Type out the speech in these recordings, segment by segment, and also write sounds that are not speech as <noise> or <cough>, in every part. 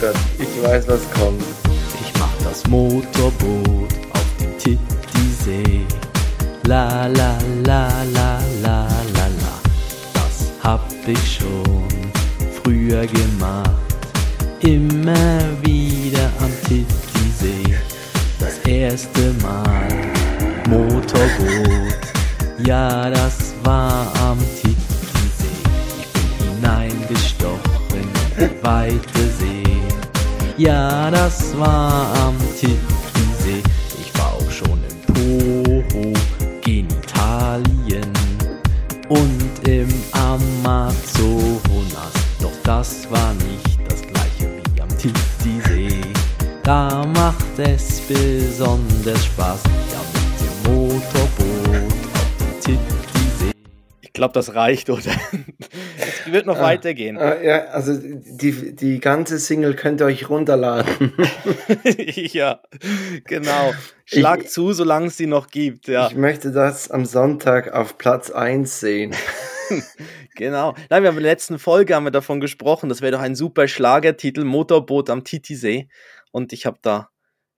Gott, ich weiß, was kommt. Ich mach das Motorboot auf den Titisee. La la la la la la la. Das hab ich schon früher gemacht. Immer wieder am Titisee. Das erste Mal Motorboot. Ja, das war am Titisee. Ich bin hineingestochen in weite See. Ja, das war am Titisee. Ich war auch schon im Poho, Genitalien und im Amazonas. Doch das war nicht das gleiche wie am Titisee. Da macht es besonders Spaß, ja mit dem Motorboot auf dem Titisee. Ich glaube, das reicht, oder? Wird noch weitergehen. Ah, ja, also die, die ganze Single könnt ihr euch runterladen. <laughs> ja, genau. Schlag Ich- zu, solange es sie noch gibt. Ja, Ich möchte das am Sonntag auf Platz 1 sehen. <laughs> genau. Nein, wir haben in der letzten Folge haben wir davon gesprochen. Das wäre doch ein super Schlagertitel, Motorboot am Titisee. Und ich habe da,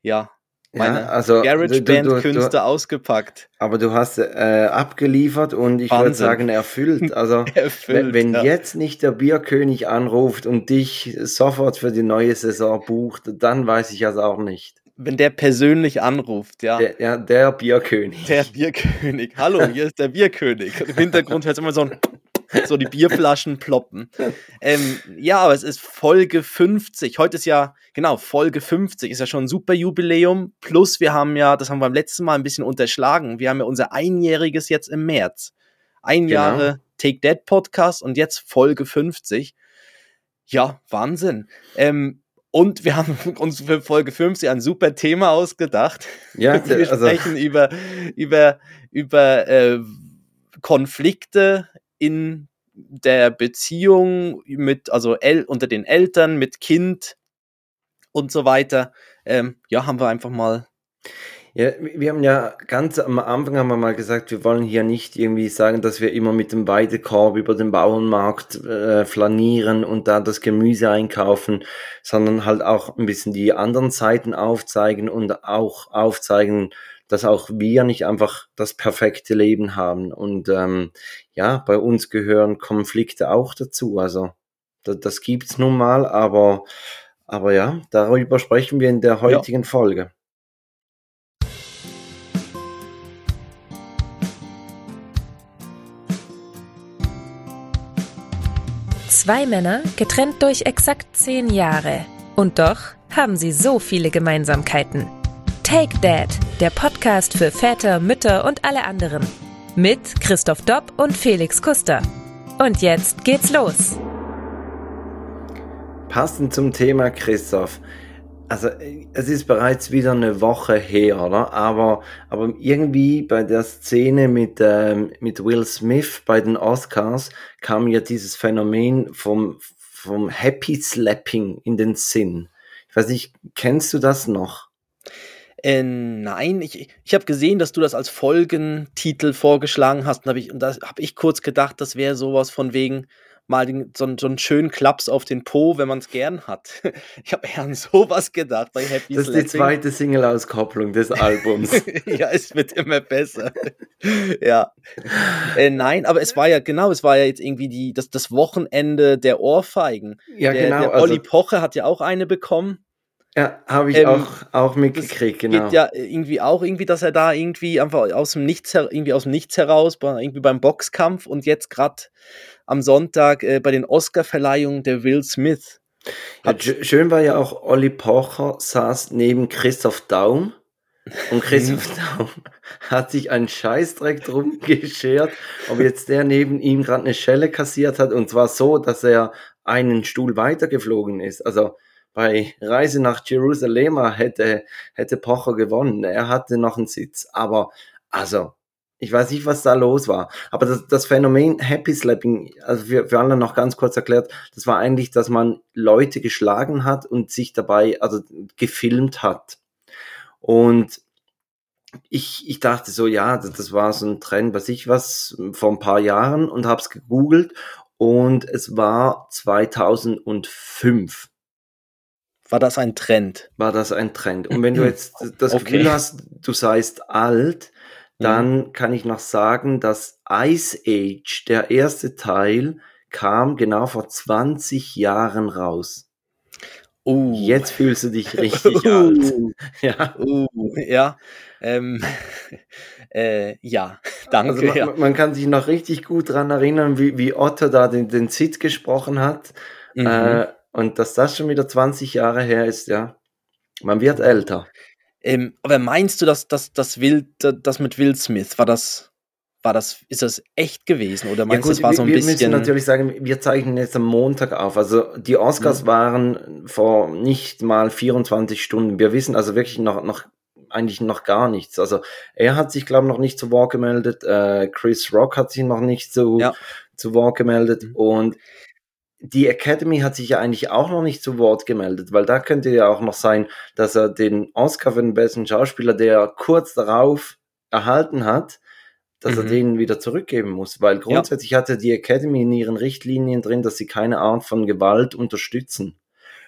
ja, meine ja, also, GarageBand-Künste ausgepackt. Aber du hast äh, abgeliefert und ich würde sagen erfüllt. <laughs> Also Erfüllt, wenn, wenn ja. jetzt nicht der Bierkönig anruft und dich sofort für die neue Saison bucht, dann weiß ich das auch nicht. Wenn der persönlich anruft, ja. Der, ja, der Bierkönig. Der Bierkönig. Hallo, hier ist der Bierkönig. Und Im Hintergrund hört immer so ein <laughs> so die Bierflaschen ploppen. Ähm, ja, aber es ist Folge 50. Heute ist ja, genau, Folge 50 ist ja schon ein super Jubiläum. Plus wir haben ja, das haben wir beim letzten Mal ein bisschen unterschlagen, wir haben ja unser Einjähriges jetzt im März. Ein Genau. Jahre Take That Podcast und jetzt Folge 50. Ja, Wahnsinn. Ähm, und wir haben <laughs> uns für Folge 50 ein super Thema ausgedacht. Ja, <laughs> Wir also, sprechen über, über, über äh, Konflikte in der Beziehung mit, also El unter den Eltern, mit Kind und so weiter. Ähm, ja, haben wir einfach mal. ja, wir haben ja ganz am Anfang haben wir mal gesagt, wir wollen hier nicht irgendwie sagen, dass wir immer mit dem Weidekorb über den Bauernmarkt äh, flanieren und da das Gemüse einkaufen, sondern halt auch ein bisschen die anderen Seiten aufzeigen und auch aufzeigen, dass auch wir nicht einfach das perfekte Leben haben. Und ähm, ja, bei uns gehören Konflikte auch dazu. Also das, das gibt's nun mal, aber, aber ja, darüber sprechen wir in der heutigen Folge. Zwei Männer, getrennt durch exakt zehn Jahre. Und doch haben sie so viele Gemeinsamkeiten. Take Dad, der Podcast für Väter, Mütter und alle anderen. Mit Christoph Dopp und Felix Kuster. Und jetzt geht's los. Passend zum Thema Christoph. Also es ist bereits wieder eine Woche her, oder? Aber, aber irgendwie bei der Szene mit, ähm, mit Will Smith bei den Oscars kam ja dieses Phänomen vom, vom Happy Slapping in den Sinn. Ich weiß nicht, kennst du das noch? Äh, nein, ich, ich habe gesehen, dass du das als Folgentitel vorgeschlagen hast. Und, hab ich, und da habe ich kurz gedacht, das wäre sowas von wegen mal den, so, so einen schönen Klaps auf den Po, wenn man es gern hat. <laughs> Ich habe eher an sowas gedacht bei Happy Das ist die Slapping. zweite Single-Auskopplung des Albums. <laughs> ja, es wird immer besser. <laughs> ja. Äh, nein, aber es war ja, genau, es war ja jetzt irgendwie die, das, das Wochenende der Ohrfeigen. ja, der, genau. der Also, Olli Poche hat ja auch eine bekommen. Ja, habe ich Ähm, auch, auch mitgekriegt, genau. geht ja irgendwie auch irgendwie, dass er da irgendwie einfach aus dem Nichts, irgendwie aus dem Nichts heraus, irgendwie beim Boxkampf und jetzt gerade am Sonntag äh, bei den Oscar-Verleihungen der Will Smith. Ja, sch- schön war ja auch, Olli Pocher saß neben Christoph Daum und Christoph <laughs> Daum hat sich einen Scheißdreck drum geschert, ob jetzt der neben ihm gerade eine Schelle kassiert hat und zwar so, dass er einen Stuhl weitergeflogen ist. Also bei Reise nach Jerusalem hätte, hätte Pocher gewonnen. Er hatte noch einen Sitz. Aber also, ich weiß nicht, was da los war. Aber das, das Phänomen Happy Slapping, also für, für alle noch ganz kurz erklärt, das war eigentlich, dass man Leute geschlagen hat und sich dabei, also gefilmt hat. Und ich, ich dachte so, ja, das, das war so ein Trend, was ich was, vor ein paar Jahren und habe es gegoogelt und es war 2005. war das ein Trend? war das ein Trend. Und wenn du <clears throat> jetzt das Okay. Gefühl hast, du seist alt, dann kann ich noch sagen, dass Ice Age, der erste Teil, kam genau vor 20 Jahren raus. Uh. Jetzt fühlst du dich <laughs> richtig alt. Uh, <laughs> Ja. uh, ja. Ähm, <laughs> äh, ja, danke. Also man, ja. man kann sich noch richtig gut dran erinnern, wie, wie Otto da den, den Sid gesprochen hat. Mhm. Äh, und dass das schon wieder 20 Jahre her ist, ja. Man wird älter. Ähm, aber meinst du, dass das, das, Will, das mit Will Smith, war das, war das, ist das echt gewesen? Oder meinst du, das war so ein wir, wir müssen bisschen. natürlich sagen, wir zeichnen jetzt am Montag auf. Also die Oscars Mhm. waren vor nicht mal 24 Stunden. Wir wissen also wirklich noch, noch eigentlich noch gar nichts. Also er hat sich, glaube ich, noch nicht zu Wort gemeldet. Äh, Chris Rock hat sich noch nicht zu, Ja. zu Wort gemeldet. Mhm. Und die Academy hat sich ja eigentlich auch noch nicht zu Wort gemeldet, weil da könnte ja auch noch sein, dass er den Oscar für den besten Schauspieler, der er kurz darauf erhalten hat, dass er Mhm. den wieder zurückgeben muss, weil grundsätzlich hatte die Academy in ihren Richtlinien drin, dass sie keine Art von Gewalt unterstützen.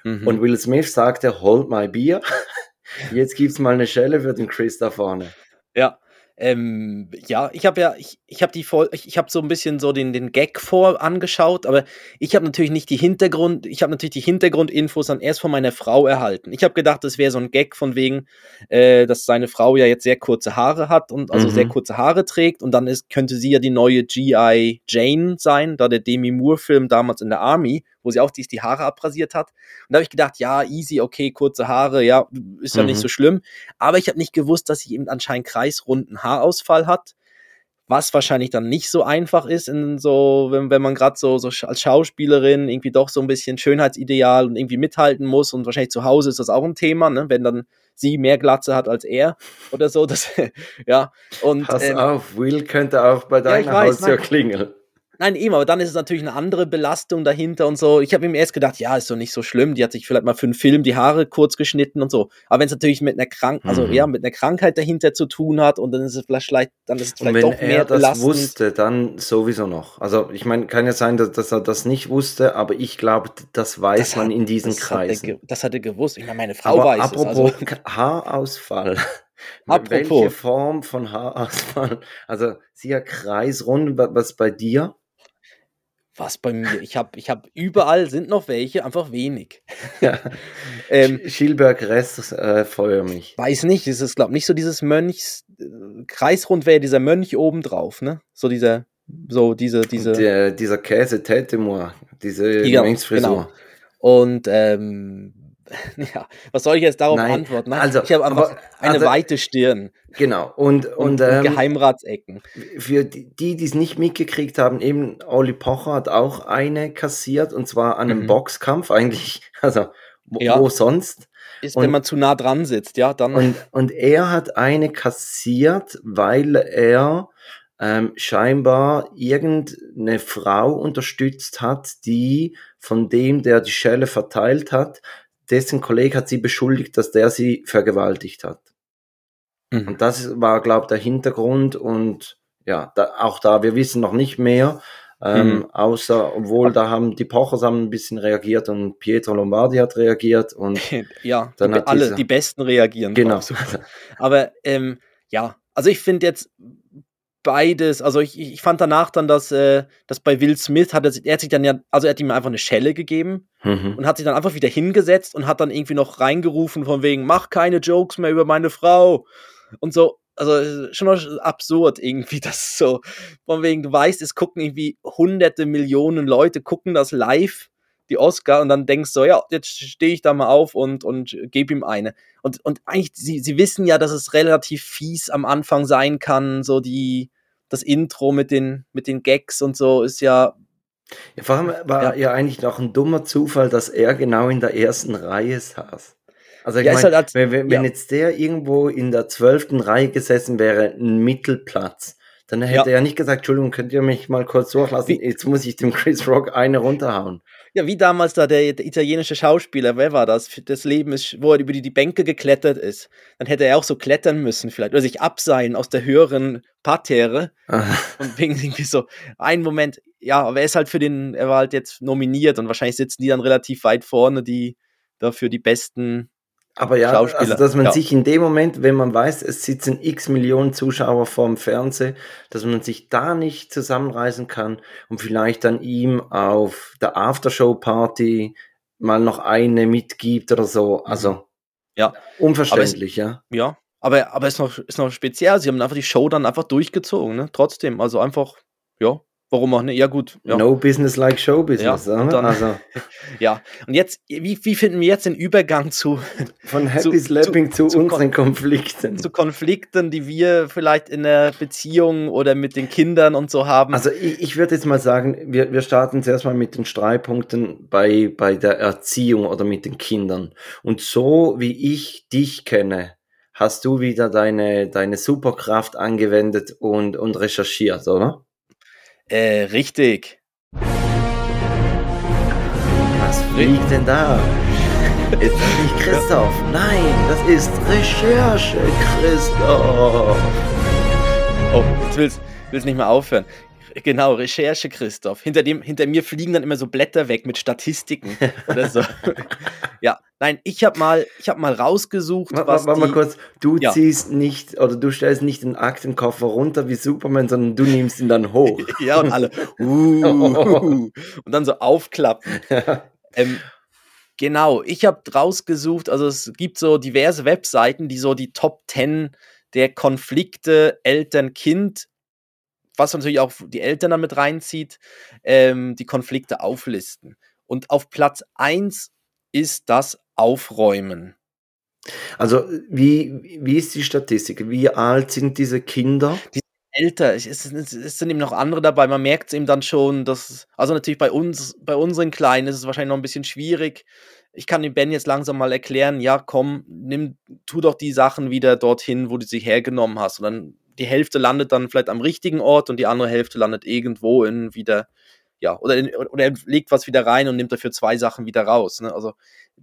Mhm. Und Will Smith sagte, hold my beer. <laughs> Jetzt gibt's mal eine Schelle für den Chris da vorne. Ja. Ähm, ja, ich habe ja, ich, ich habe die Vol ich, ich habe so ein bisschen so den, den Gag vor angeschaut, aber ich habe natürlich nicht die Hintergrund, ich habe natürlich die Hintergrundinfos dann erst von meiner Frau erhalten. Ich habe gedacht, das wäre so ein Gag von wegen, äh, dass seine Frau ja jetzt sehr kurze Haare hat und also Mhm. sehr kurze Haare trägt und dann ist, könnte sie ja die neue G.I. Jane sein, da der Demi Moore-Film damals in der Army, wo sie auch dies die Haare abrasiert hat. Und da habe ich gedacht, ja, easy, okay, kurze Haare, ja, ist ja Mhm. nicht so schlimm. Aber ich habe nicht gewusst, dass sie eben anscheinend kreisrunden Haarausfall hat. Was wahrscheinlich dann nicht so einfach ist, in so, wenn, wenn man gerade so, so als Schauspielerin irgendwie doch so ein bisschen Schönheitsideal und irgendwie mithalten muss. Und wahrscheinlich zu Hause ist das auch ein Thema, ne? wenn dann sie mehr Glatze hat als er oder so. Das, <laughs> ja. Und, Pass ähm, auf, Will könnte auch bei deiner weiß, Haustür nein. klingeln. Nein, eben, aber dann ist es natürlich eine andere Belastung dahinter und so. Ich habe ihm erst gedacht, ja, ist doch nicht so schlimm. Die hat sich vielleicht mal für einen Film die Haare kurz geschnitten und so. Aber wenn es natürlich mit einer Krank also Mhm. ja, mit einer Krankheit dahinter zu tun hat und dann ist es vielleicht, dann ist es Und vielleicht wenn doch mehr er das belastend. wusste, dann sowieso noch. Also ich meine, kann ja sein, dass, dass er das nicht wusste, aber ich glaube, das weiß Das man hat- in diesen das hat, Kreisen. ge- das hat er gewusst. Ich meine, meine Frau Aber weiß apropos es. Also, Haarausfall. <laughs> Apropos. Welche Form von Haarausfall? Also sie ja kreisrund, wa- was bei dir? Was bei mir? Ich habe ich hab überall sind noch welche, einfach wenig. Ja. <laughs> Ähm, Sch- Schilberg Rest äh, feuer mich. weiß nicht, es ist glaube nicht so dieses Mönchs äh, Kreisrund wäre dieser Mönch oben drauf, ne? So dieser so diese diese Der, dieser Käse moi, diese Ja, Mönchsfrisur. genau. Und ähm, <laughs> ja, was soll ich jetzt darauf Nein, antworten? Nein, also, ich habe einfach aber- eine also- weite Stirn Genau. Und, und, und, ähm, Geheimratsecken. für die, die es nicht mitgekriegt haben, eben Olli Pocher hat auch eine kassiert und zwar an einem Mhm. Boxkampf eigentlich. <laughs> Also wo, Ja. wo sonst? Ist, und- wenn man zu nah dran sitzt, ja, dann. Und, und er hat eine kassiert, weil er ähm, scheinbar irgendeine Frau unterstützt hat, die von dem, der die Schelle verteilt hat, dessen Kollege hat sie beschuldigt, dass der sie vergewaltigt hat. Mhm. Und das war, glaube ich, der Hintergrund und ja, da, auch da, wir wissen noch nicht mehr, ähm, Mhm. außer, obwohl da haben die Pochers haben ein bisschen reagiert und Pietro Lombardi hat reagiert und <laughs> ja, dann die, hat alle, dieser- die Besten reagieren. genau. Aber ähm, ja, also ich finde jetzt beides, also ich, ich fand danach dann, dass, äh, dass bei Will Smith hat er, sich- er hat sich dann ja, also er hat ihm einfach eine Schelle gegeben Mhm. und hat sich dann einfach wieder hingesetzt und hat dann irgendwie noch reingerufen von wegen, mach keine Jokes mehr über meine Frau und so. Also schon noch absurd irgendwie, <laughs> das so, von wegen, du weißt, es gucken irgendwie hunderte Millionen Leute, gucken das live, die Oscar, und dann denkst du, ja, jetzt stehe ich da mal auf und, und gebe ihm eine. Und, und eigentlich, sie, sie wissen ja, dass es relativ fies am Anfang sein kann, so die, das Intro mit den, mit den Gags und so ist ja, Ja, vor allem war Ja. ja. eigentlich noch ein dummer Zufall, dass er genau in der ersten Reihe saß. Also ich Ja, ist meine, halt als- wenn, wenn, wenn ja. jetzt der irgendwo in der zwölften Reihe gesessen wäre, ein Mittelplatz, dann hätte Ja. er nicht gesagt, Entschuldigung, könnt ihr mich mal kurz durchlassen? Wie- Jetzt muss ich dem Chris Rock eine runterhauen. Ja, wie damals da der, der italienische Schauspieler, wer war das? Das Leben ist, wo er über die, die Bänke geklettert ist. Dann hätte er auch so klettern müssen, vielleicht. Oder sich abseilen aus der höheren Parterre. <laughs> Und wegen irgendwie so, ein Moment, ja, aber er ist halt für den, er war halt jetzt nominiert und wahrscheinlich sitzen die dann relativ weit vorne, die, dafür die besten Aber ja, also dass man ja. sich in dem Moment, wenn man weiß, es sitzen x Millionen Zuschauer vorm Fernseher, dass man sich da nicht zusammenreißen kann und vielleicht dann ihm auf der Aftershow-Party mal noch eine mitgibt oder so. Also Mhm. Ja. unverständlich, ja. Ja, aber, aber ist noch, ist noch speziell. Sie haben einfach die Show dann einfach durchgezogen, ne? Trotzdem. Also einfach, ja, warum auch nicht? Ja, gut. Ja. No business like show business. Ja, und dann- also <laughs> ja. Und jetzt, wie, wie finden wir jetzt den Übergang zu, von <laughs> Happy zu- Slapping zu, zu unseren Konflikten. zu Konflikten, die wir vielleicht in der Beziehung oder mit den Kindern und so haben? Also ich, ich würde jetzt mal sagen, wir, wir starten zuerst mal mit den Streitpunkten bei, bei der Erziehung oder mit den Kindern. Und so wie ich dich kenne, hast du wieder deine, deine Superkraft angewendet und, und recherchiert, oder? Äh, richtig. Was fliegt denn da? <laughs> Ist das nicht Christoph? Nein, das ist Recherche, Christoph. Oh, jetzt willst willst nicht mehr aufhören. Genau, Recherche, Christoph. Hinter, dem, hinter mir fliegen dann immer so Blätter weg mit Statistiken oder so. <laughs> ja, nein, ich habe mal, ich hab mal rausgesucht, Warte was warte mal kurz, du Ja. ziehst nicht oder du stellst nicht den Aktenkoffer runter wie Superman, sondern du nimmst ihn dann hoch. <laughs> Ja, und alle. Uh, und dann so aufklappen. <laughs> Ähm, genau, ich habe rausgesucht, also es gibt so diverse Webseiten, die so die Top 10 der Konflikte Eltern-Kind, was natürlich auch die Eltern damit reinzieht, ähm, die Konflikte auflisten. Und auf Platz 1 ist das Aufräumen. Also, wie, wie ist die Statistik? Wie alt sind diese Kinder? älter. Es, es, es es sind eben noch andere dabei. Man merkt es eben dann schon, dass, also natürlich bei uns, bei unseren Kleinen ist es wahrscheinlich noch ein bisschen schwierig. Ich kann dem Ben jetzt langsam mal erklären, ja, komm, nimm, tu doch die Sachen wieder dorthin, wo du sie hergenommen hast. Und dann die Hälfte landet dann vielleicht am richtigen Ort und die andere Hälfte landet irgendwo in wieder, ja, oder, in, oder er legt was wieder rein und nimmt dafür zwei Sachen wieder raus. Ne? Also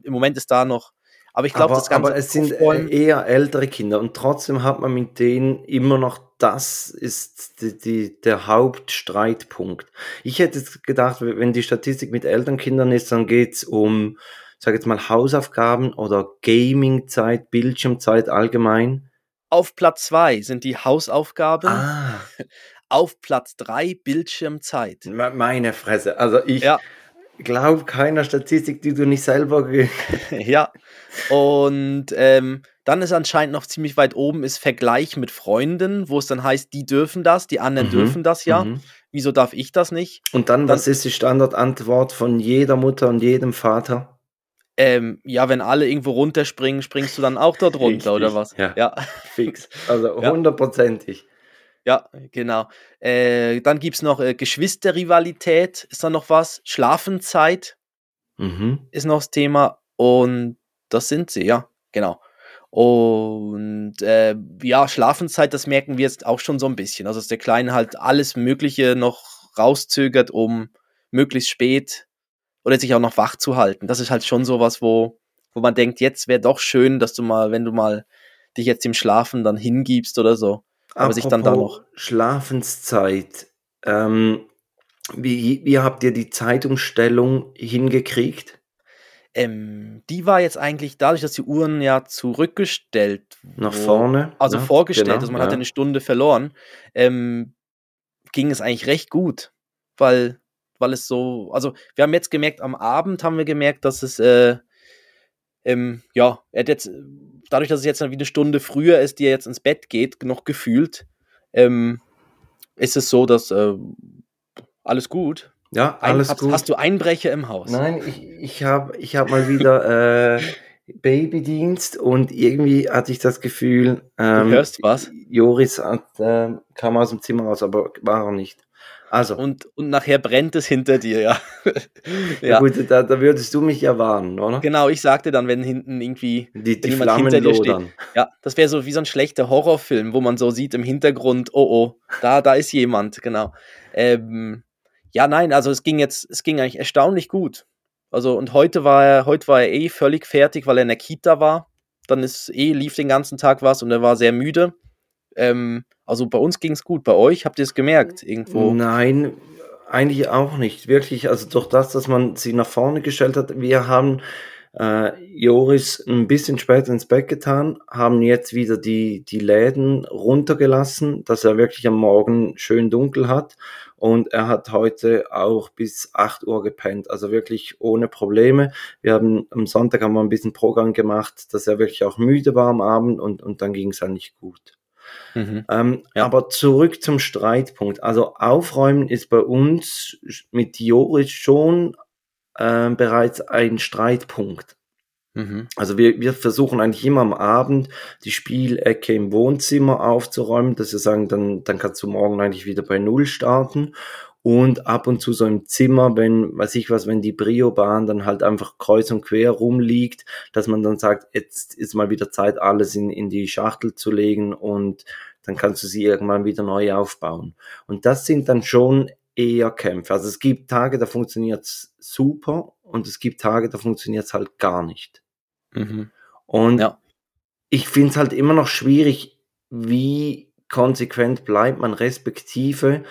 im Moment ist da noch, aber ich glaube, aber, das Ganze. aber es sind eher ältere Kinder und trotzdem hat man mit denen immer noch, das ist die, die, der Hauptstreitpunkt. Ich hätte gedacht, wenn die Statistik mit Elternkindern ist, dann geht's um, sag jetzt mal, Hausaufgaben oder Gamingzeit, Bildschirmzeit allgemein. Auf Platz 2 sind die Hausaufgaben. Ah, <laughs> Auf Platz 3 Bildschirmzeit. me- meine Fresse. Also ich Ja. glaube keiner Statistik, die du nicht selber <laughs> ja. Und ähm, dann ist anscheinend noch ziemlich weit oben ist Vergleich mit Freunden, wo es dann heißt, die dürfen das, die anderen Mhm, dürfen das ja. Mhm. Wieso darf ich das nicht? Und dann, Dann- was ist die Standardantwort von jeder Mutter und jedem Vater? Ähm, ja, wenn alle irgendwo runterspringen, springst du dann auch dort <laughs> runter, oder Richtig, was? ja. ja. Fix. <laughs> Also hundertprozentig. Ja, genau. Äh, dann gibt es noch äh, Geschwisterrivalität, ist da noch was? Schlafenszeit Mhm. ist noch das Thema. Und das sind sie, ja, genau. Und äh, ja, Schlafenszeit, das merken wir jetzt auch schon so ein bisschen. Also, dass der Kleine halt alles Mögliche noch rauszögert, um möglichst spät oder sich auch noch wach zu halten. Das ist halt schon sowas, wo, wo man denkt, jetzt wäre doch schön, dass du mal, wenn du mal dich jetzt im Schlafen dann hingibst oder so. Aber sich dann da Apropos noch- Schlafenszeit. Ähm, wie, wie habt ihr die Zeitumstellung hingekriegt? Ähm, die war jetzt eigentlich dadurch, dass die Uhren ja zurückgestellt Nach wo- vorne? Also Ja, vorgestellt, genau, also man ja. hatte eine Stunde verloren, ähm, ging es eigentlich recht gut, weil, weil es so, also wir haben jetzt gemerkt, am Abend haben wir gemerkt, dass es, äh, ähm, ja, er hat jetzt, dadurch, dass es jetzt wie eine Stunde früher ist, die er jetzt ins Bett geht, noch gefühlt, ähm, ist es so, dass äh, alles gut. Ja, Ein, alles hast, gut. hast du Einbrecher im Haus? Nein, ich, ich habe ich hab mal wieder äh, Babydienst und irgendwie hatte ich das Gefühl, ähm, hörst was? Joris hat, ähm, kam aus dem Zimmer raus, aber war er nicht. Also, Und, und nachher brennt es hinter dir, ja. <laughs> ja. ja. gut, da, da würdest du mich ja warnen, oder? Genau, ich sagte dann, wenn hinten irgendwie, Die, die jemand Flammen hinter dir steht. ja, das wäre so wie so ein schlechter Horrorfilm, wo man so sieht im Hintergrund, oh oh, da, da ist jemand, genau. Ähm, ja, nein, also es ging jetzt, es ging eigentlich erstaunlich gut. Also und heute war er, heute war er eh völlig fertig, weil er in der Kita war. Dann ist eh, lief den ganzen Tag was und er war sehr müde. Ähm, also bei uns ging es gut. Bei euch habt ihr es gemerkt irgendwo? Nein, eigentlich auch nicht. Wirklich, also durch das, dass man sie nach vorne gestellt hat, wir haben äh, Joris ein bisschen später ins Bett getan, haben jetzt wieder die, die Läden runtergelassen, dass er wirklich am Morgen schön dunkel hat. Und er hat heute auch bis 8 Uhr gepennt, also wirklich ohne Probleme. Wir haben am Sonntag haben wir ein bisschen Programm gemacht, dass er wirklich auch müde war am Abend und, und dann ging es eigentlich gut. Mhm. Ähm, ja. Aber zurück zum Streitpunkt. Also Aufräumen ist bei uns mit Joris schon äh, bereits ein Streitpunkt. Mhm. Also wir, wir versuchen eigentlich immer am Abend die Spielecke im Wohnzimmer aufzuräumen, dass wir sagen, dann, dann kannst du morgen eigentlich wieder bei Null starten. Und ab und zu so im Zimmer, wenn, weiß ich was, wenn die Brio-Bahn dann halt einfach kreuz und quer rumliegt, dass man dann sagt, jetzt ist mal wieder Zeit, alles in, in die Schachtel zu legen und dann kannst du sie irgendwann wieder neu aufbauen. Und das sind dann schon eher Kämpfe. Also es gibt Tage, da funktioniert es super und es gibt Tage, da funktioniert es halt gar nicht. Mhm. Und ja. ich finde es halt immer noch schwierig, wie konsequent bleibt man, respektive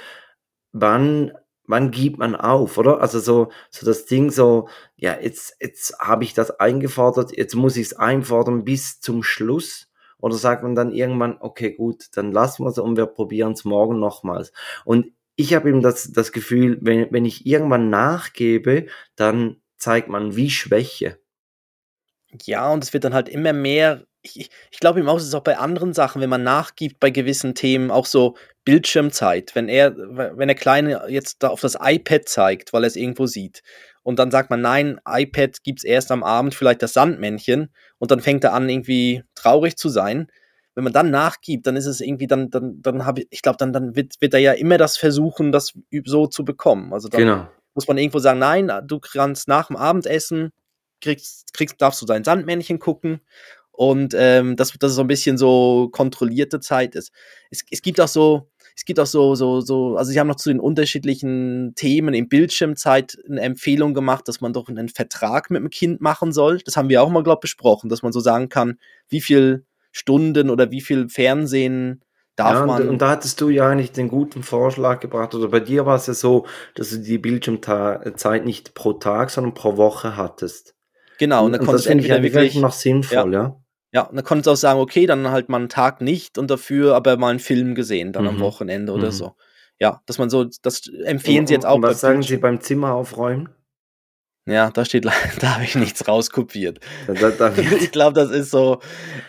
wann, wann gibt man auf, oder? Also so, so das Ding so, ja, jetzt, jetzt habe ich das eingefordert, jetzt muss ich es einfordern bis zum Schluss. Oder sagt man dann irgendwann, okay, gut, dann lassen wir es und wir probieren es morgen nochmals. Und ich habe eben das, das Gefühl, wenn, wenn ich irgendwann nachgebe, dann zeigt man wie Schwäche. Ja, und es wird dann halt immer mehr. Ich, ich glaube ihm auch, es ist auch bei anderen Sachen, wenn man nachgibt bei gewissen Themen, auch so Bildschirmzeit. Wenn er, wenn der Kleine jetzt da auf das iPad zeigt, weil er es irgendwo sieht, und dann sagt man, nein, iPad gibt es erst am Abend vielleicht das Sandmännchen und dann fängt er an, irgendwie traurig zu sein wenn man dann nachgibt, dann ist es irgendwie, dann, dann, dann habe ich, ich glaube, dann, dann wird, wird er ja immer das versuchen, das so zu bekommen. Also dann genau. muss man irgendwo sagen, nein, du kannst nach dem Abendessen, kriegst, kriegst, darfst du dein Sandmännchen gucken und ähm, dass, dass es so ein bisschen so kontrollierte Zeit ist. Es, es gibt auch so, es gibt auch so, so, so, also sie haben noch zu den unterschiedlichen Themen in Bildschirmzeit eine Empfehlung gemacht, dass man doch einen Vertrag mit dem Kind machen soll. Das haben wir auch mal, glaube ich, besprochen, dass man so sagen kann, wie viel Stunden oder wie viel Fernsehen darf ja, man. Und da hattest du ja eigentlich den guten Vorschlag gebracht, oder bei dir war es ja so, dass du die Bildschirmzeit nicht pro Tag, sondern pro Woche hattest. Genau, und dann konntest du entweder wirklich noch sinnvoll, ja. ja. Ja, und dann konntest du auch sagen, okay, dann halt mal einen Tag nicht und dafür aber mal einen Film gesehen, dann mhm. am Wochenende oder mhm. so. Ja, dass man so, das empfehlen und, sie jetzt auch. Was sagen Sie beim Zimmer aufräumen? Ja, da steht, <laughs> da habe ich nichts rauskopiert. Da, da, <laughs> ich glaube, das ist so.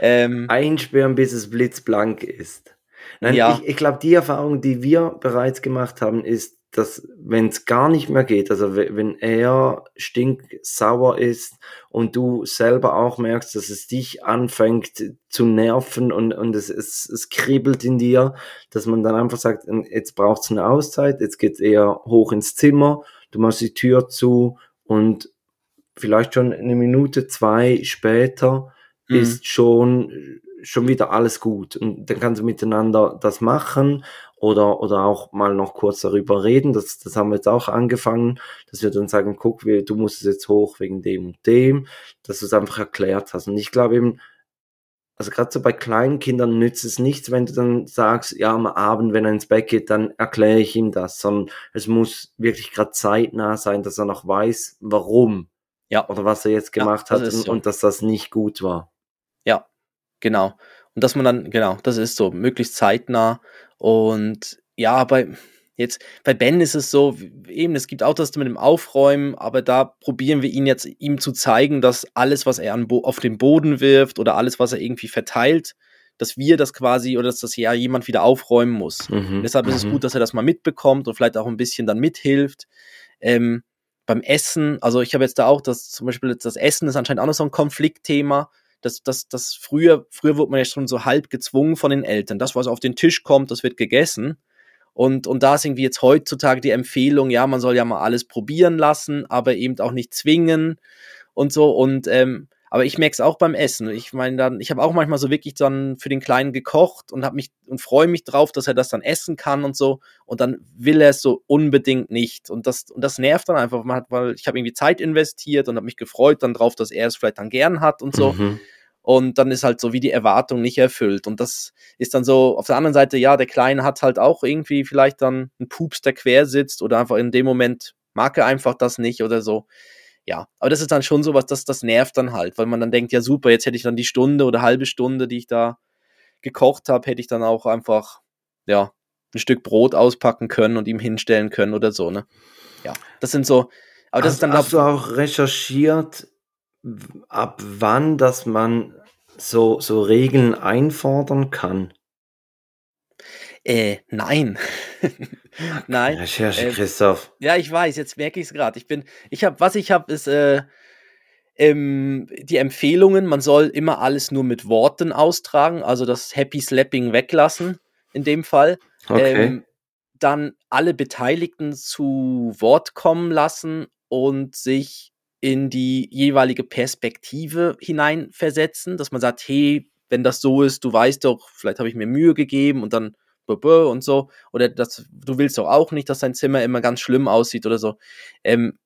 Ähm, Einsperren, bis es blitzblank ist. Nein, ja. ich, ich glaube, die Erfahrung, die wir bereits gemacht haben, ist, dass wenn es gar nicht mehr geht, also wenn er stinksauer ist und du selber auch merkst, dass es dich anfängt zu nerven und, und es, es, es kribbelt in dir, dass man dann einfach sagt, jetzt braucht es eine Auszeit, jetzt geht er hoch ins Zimmer, du machst die Tür zu und vielleicht schon eine Minute, zwei später mhm. ist schon, schon wieder alles gut. Und dann kannst du miteinander das machen oder, oder auch mal noch kurz darüber reden. Das, das haben wir jetzt auch angefangen, dass wir dann sagen, guck, du musst es jetzt hoch wegen dem und dem, dass du es einfach erklärt hast. Und ich glaube eben, also gerade so bei kleinen Kindern nützt es nichts, wenn du dann sagst, ja, am Abend, wenn er ins Bett geht, dann erkläre ich ihm das, sondern es muss wirklich gerade zeitnah sein, dass er noch weiß, warum. Ja. Oder was er jetzt gemacht ja, hat und, so. und dass das nicht gut war. Ja, genau. Und dass man dann, genau, das ist so, möglichst zeitnah. Und ja, bei, Jetzt bei Ben ist es so, eben, es gibt auch das mit dem Aufräumen, aber da probieren wir ihn jetzt, ihm zu zeigen, dass alles, was er an auf den Boden wirft oder alles, was er irgendwie verteilt, dass wir das quasi oder dass das ja jemand wieder aufräumen muss. Mhm. Deshalb ist es mhm. gut, dass er das mal mitbekommt und vielleicht auch ein bisschen dann mithilft. Ähm, beim Essen, also ich habe jetzt da auch das, zum Beispiel das Essen ist anscheinend auch noch so ein Konfliktthema. Das, das, das früher, früher wurde man ja schon so halb gezwungen von den Eltern. Das, was auf den Tisch kommt, das wird gegessen. Und, und da ist irgendwie jetzt heutzutage die Empfehlung, ja, man soll ja mal alles probieren lassen, aber eben auch nicht zwingen und so. Und ähm, aber ich merke es auch beim Essen. Ich meine dann, ich habe auch manchmal so wirklich dann für den Kleinen gekocht und habe mich und freue mich drauf, dass er das dann essen kann und so. Und dann will er es so unbedingt nicht. Und das, und das nervt dann einfach, weil ich habe irgendwie Zeit investiert und habe mich gefreut dann drauf, dass er es vielleicht dann gern hat und so. Mhm und dann ist halt so wie die Erwartung nicht erfüllt. Und das ist dann so, auf der anderen Seite, ja, der Kleine hat halt auch irgendwie vielleicht dann einen Pups, der quer sitzt oder einfach in dem Moment mag er einfach das nicht oder so. Ja, aber das ist dann schon sowas, das, das nervt dann halt, weil man dann denkt, ja super, jetzt hätte ich dann die Stunde oder halbe Stunde, die ich da gekocht habe, hätte ich dann auch einfach, ja, ein Stück Brot auspacken können und ihm hinstellen können oder so, ne? Ja, das sind so, aber das hast, ist dann hast du auch recherchiert, ab wann, dass man so, so Regeln einfordern kann? äh, nein. <laughs> <laughs> nein. Recherche, äh, Christoph. Ja, ich weiß, jetzt merke ich es gerade. Ich bin, ich habe, was ich habe, ist äh, ähm, die Empfehlungen, man soll immer alles nur mit Worten austragen, also das Happy Slapping weglassen in dem Fall. Okay. Ähm, dann alle Beteiligten zu Wort kommen lassen und sich in die jeweilige Perspektive hineinversetzen, dass man sagt, hey, wenn das so ist, du weißt doch, vielleicht habe ich mir Mühe gegeben und dann und so, oder das, du willst doch auch nicht, dass dein Zimmer immer ganz schlimm aussieht oder so. Ähm,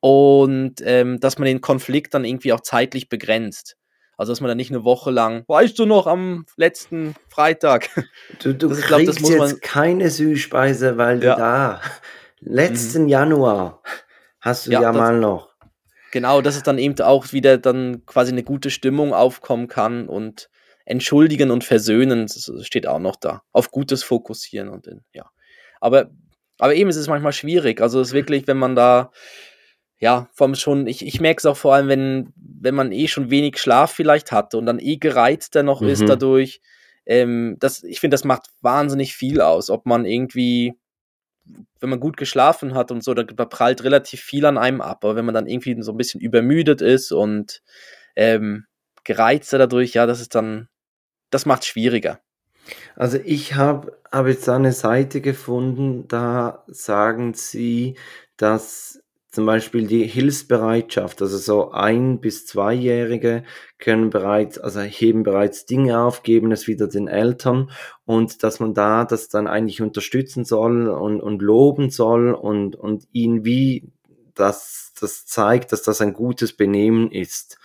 und ähm, dass man den Konflikt dann irgendwie auch zeitlich begrenzt. Also dass man dann nicht eine Woche lang, weißt du noch, am letzten Freitag, <laughs> Du, du das- glaub, kriegst jetzt keine Süßspeise, weil Ja. du da letzten Januar hast du ja, Ja, das- mal noch. Genau, dass es dann eben auch wieder dann quasi eine gute Stimmung aufkommen kann und entschuldigen und versöhnen, das steht auch noch da. Auf Gutes fokussieren und in, ja. Aber, aber eben ist es manchmal schwierig. Also es ist wirklich, wenn man da, ja, vom schon, ich, ich merke es auch vor allem, wenn, wenn man eh schon wenig Schlaf vielleicht hatte und dann eh gereizter noch ist Mhm. dadurch. Ähm, das, ich finde, das macht wahnsinnig viel aus, ob man irgendwie wenn man gut geschlafen hat und so, da da prallt relativ viel an einem ab. Aber wenn man dann irgendwie so ein bisschen übermüdet ist und ähm, gereizter dadurch, ja, das ist dann, das macht schwieriger. Also ich habe hab jetzt eine Seite gefunden, da sagen sie, dass zum Beispiel die Hilfsbereitschaft, also so ein- bis zweijährige können bereits, also heben bereits Dinge auf, geben es wieder den Eltern und dass man da das dann eigentlich unterstützen soll und, und loben soll und, und ihnen wie das, das zeigt, dass das ein gutes Benehmen ist.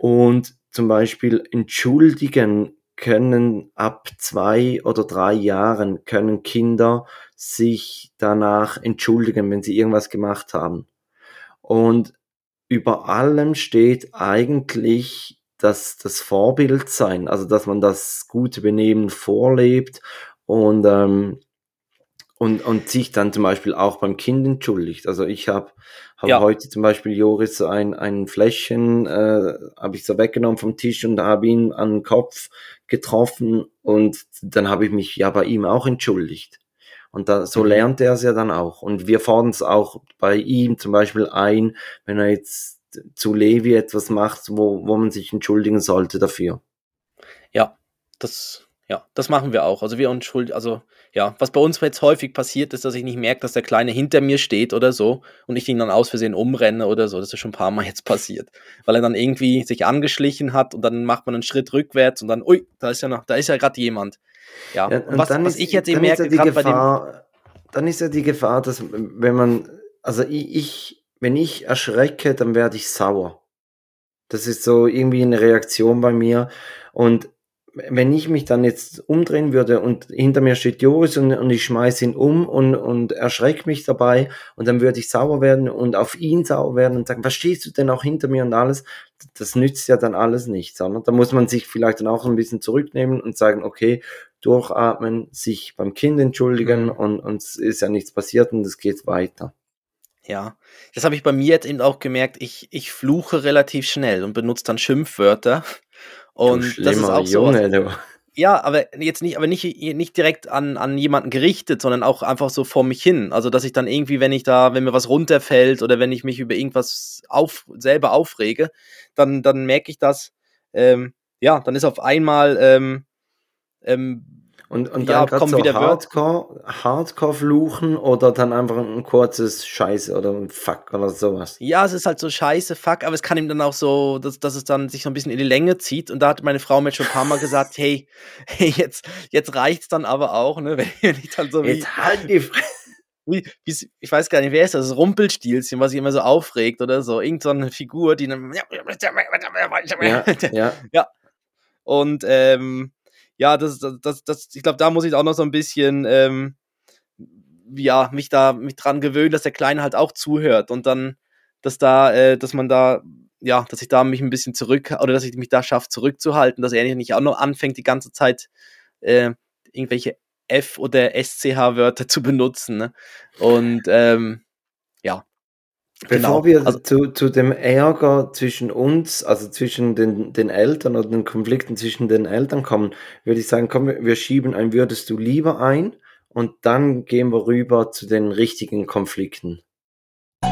Und zum Beispiel entschuldigen können ab zwei oder drei Jahren können Kinder sich danach entschuldigen, wenn sie irgendwas gemacht haben. Und über allem steht eigentlich das, das Vorbild sein, also dass man das gute Benehmen vorlebt und, ähm, und, und sich dann zum Beispiel auch beim Kind entschuldigt. Also ich habe hab Ja. heute zum Beispiel Joris so ein, ein Fläschchen, äh, habe ich so weggenommen vom Tisch und habe ihn an den Kopf getroffen und dann habe ich mich ja bei ihm auch entschuldigt. Und da, so Mhm. lernt er es ja dann auch. Und wir fordern es auch bei ihm zum Beispiel ein, wenn er jetzt zu Levi etwas macht, wo, wo man sich entschuldigen sollte dafür. Ja, das, ja, das machen wir auch. Also wir entschuldigen, also ja, was bei uns jetzt häufig passiert ist, dass ich nicht merke, dass der Kleine hinter mir steht oder so und ich ihn dann aus Versehen umrenne oder so. Das ist schon ein paar Mal jetzt <laughs> passiert. Weil er dann irgendwie sich angeschlichen hat und dann macht man einen Schritt rückwärts und dann, ui, da ist ja noch, da ist ja gerade jemand. Ja, Ja, und was, was ich jetzt eben dann ist merke, ja die gerade bei dem. Gefahr, dann ist ja die Gefahr, dass wenn man, also ich, ich, wenn ich erschrecke, dann werde ich sauer. Das ist so irgendwie eine Reaktion bei mir. Und wenn ich mich dann jetzt umdrehen würde und hinter mir steht Joris und, und ich schmeiß ihn um und, und erschrecke mich dabei und dann würde ich sauer werden und auf ihn sauer werden und sagen, was stehst du denn auch hinter mir und alles? Das nützt ja dann alles nichts, sondern da muss man sich vielleicht dann auch ein bisschen zurücknehmen und sagen, okay, durchatmen, sich beim Kind entschuldigen Mhm. und, es ist ja nichts passiert und es geht weiter. Ja, das habe ich bei mir jetzt eben auch gemerkt. Ich, ich fluche relativ schnell und benutze dann Schimpfwörter. Und das ist auch so. Junge, du. <laughs> Ja, aber jetzt nicht, aber nicht, nicht direkt an, an jemanden gerichtet, sondern auch einfach so vor mich hin. Also, dass ich dann irgendwie, wenn ich da, wenn mir was runterfällt oder wenn ich mich über irgendwas auf, selber aufrege, dann, dann merke ich das, ähm, ja, dann ist auf einmal, ähm, ähm, Und, und Ja, dann kommen so wieder. Hardcore, Hardcore fluchen oder dann einfach ein kurzes Scheiße oder ein Fuck oder sowas. ja, es ist halt so scheiße, fuck, aber es kann ihm dann auch so, dass, dass es dann sich so ein bisschen in die Länge zieht. Und da hat meine Frau mir schon ein paar Mal gesagt, hey, <laughs> hey jetzt, jetzt reicht's dann aber auch, ne, <laughs> wenn ich dann so wie, Jetzt halt die Fresse. <laughs> wie, wie, ich weiß gar nicht, wer ist das? Das Rumpelstilzchen, was sich immer so aufregt oder so. Irgend so eine Figur, die dann. Ja, ja. Und ähm, ja, das, das, das, das ich glaube, da muss ich auch noch so ein bisschen ähm, ja, mich da mich dran gewöhnen, dass der Kleine halt auch zuhört und dann dass da, äh, dass man da, ja, dass ich da mich ein bisschen zurück, oder dass ich mich da schaffe, zurückzuhalten, dass er nicht auch noch anfängt, die ganze Zeit äh, irgendwelche F- oder SCH-Wörter zu benutzen. Ne? Und ähm, ja. Bevor genau. wir Also- zu, zu dem Ärger zwischen uns, also zwischen den, den Eltern oder den Konflikten zwischen den Eltern kommen, würde ich sagen, komm, wir schieben ein Würdest du lieber ein und dann gehen wir rüber zu den richtigen Konflikten. <laughs>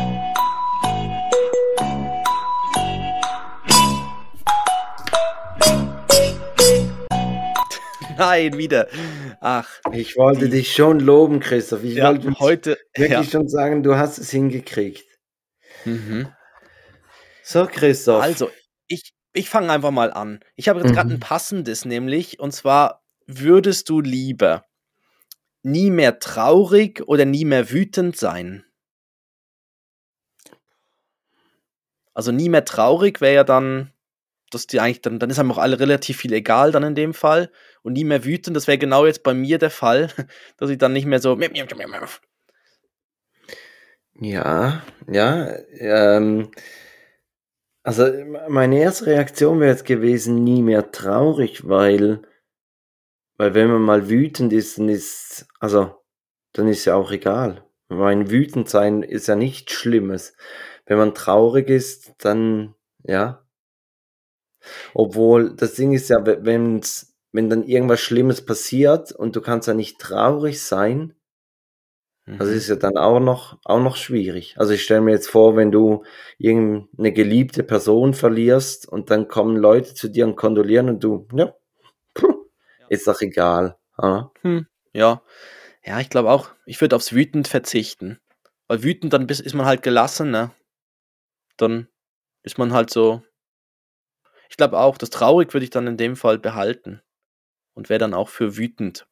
Nein, wieder. Ach, Ich wollte Die- dich schon loben, Christoph. Ich ja, wollte heute. wirklich Ja. schon sagen, du hast es hingekriegt. Mhm. So, Christoph. Also, ich, ich fange einfach mal an. Ich habe jetzt gerade Mhm. ein passendes, nämlich, und zwar, würdest du lieber nie mehr traurig oder nie mehr wütend sein? Also nie mehr traurig wäre ja dann, dass die eigentlich, dann, dann ist einem auch alle relativ viel egal dann in dem Fall. Und nie mehr wütend, das wäre genau jetzt bei mir der Fall, <laughs> dass ich dann nicht mehr so. Ja, ja. Ähm, also meine erste Reaktion wäre jetzt gewesen, nie mehr traurig, weil, weil wenn man mal wütend ist, dann ist, also, dann ist ja auch egal. Mein wütend sein ist ja nichts Schlimmes. Wenn man traurig ist, dann, ja. Obwohl, das Ding ist ja, wenn's, wenn dann irgendwas Schlimmes passiert und du kannst ja nicht traurig sein, das ist ja dann auch noch, auch noch schwierig. Also ich stelle mir jetzt vor, wenn du irgendeine geliebte Person verlierst und dann kommen Leute zu dir und kondolieren und du, ja, ist doch egal. Ja? Hm, ja. Ja, ich glaube auch, ich würde aufs wütend verzichten. Weil wütend, dann ist man halt gelassen, ne? Dann ist man halt so. Ich glaube auch, das traurig würde ich dann in dem Fall behalten. Und wäre dann auch für wütend,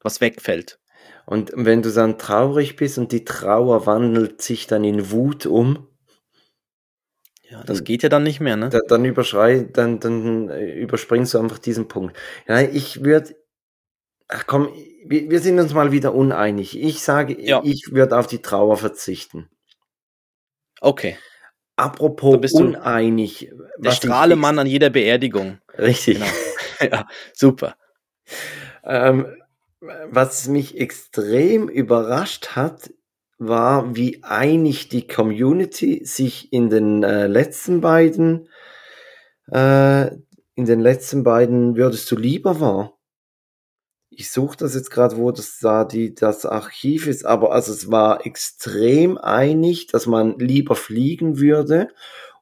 was wegfällt. Und wenn du dann traurig bist und die Trauer wandelt sich dann in Wut um, Ja, das Dann- geht ja dann nicht mehr, ne? da, dann überschrei, dann, dann äh, überspringst du einfach diesen Punkt. Ja, ich würde, ach komm, wir, wir sind uns mal wieder uneinig. Ich sage, Ja. ich würde auf die Trauer verzichten. Okay. Apropos uneinig. Der Strahlemann an jeder Beerdigung. Richtig. Genau. <laughs> <laughs> ja, super. Ähm, was mich extrem überrascht hat, war, wie einig die Community sich in den äh, letzten beiden, äh, in den letzten beiden würdest du lieber war. Ich suche das jetzt gerade, wo das da die, das Archiv ist, aber also es war extrem einig, dass man lieber fliegen würde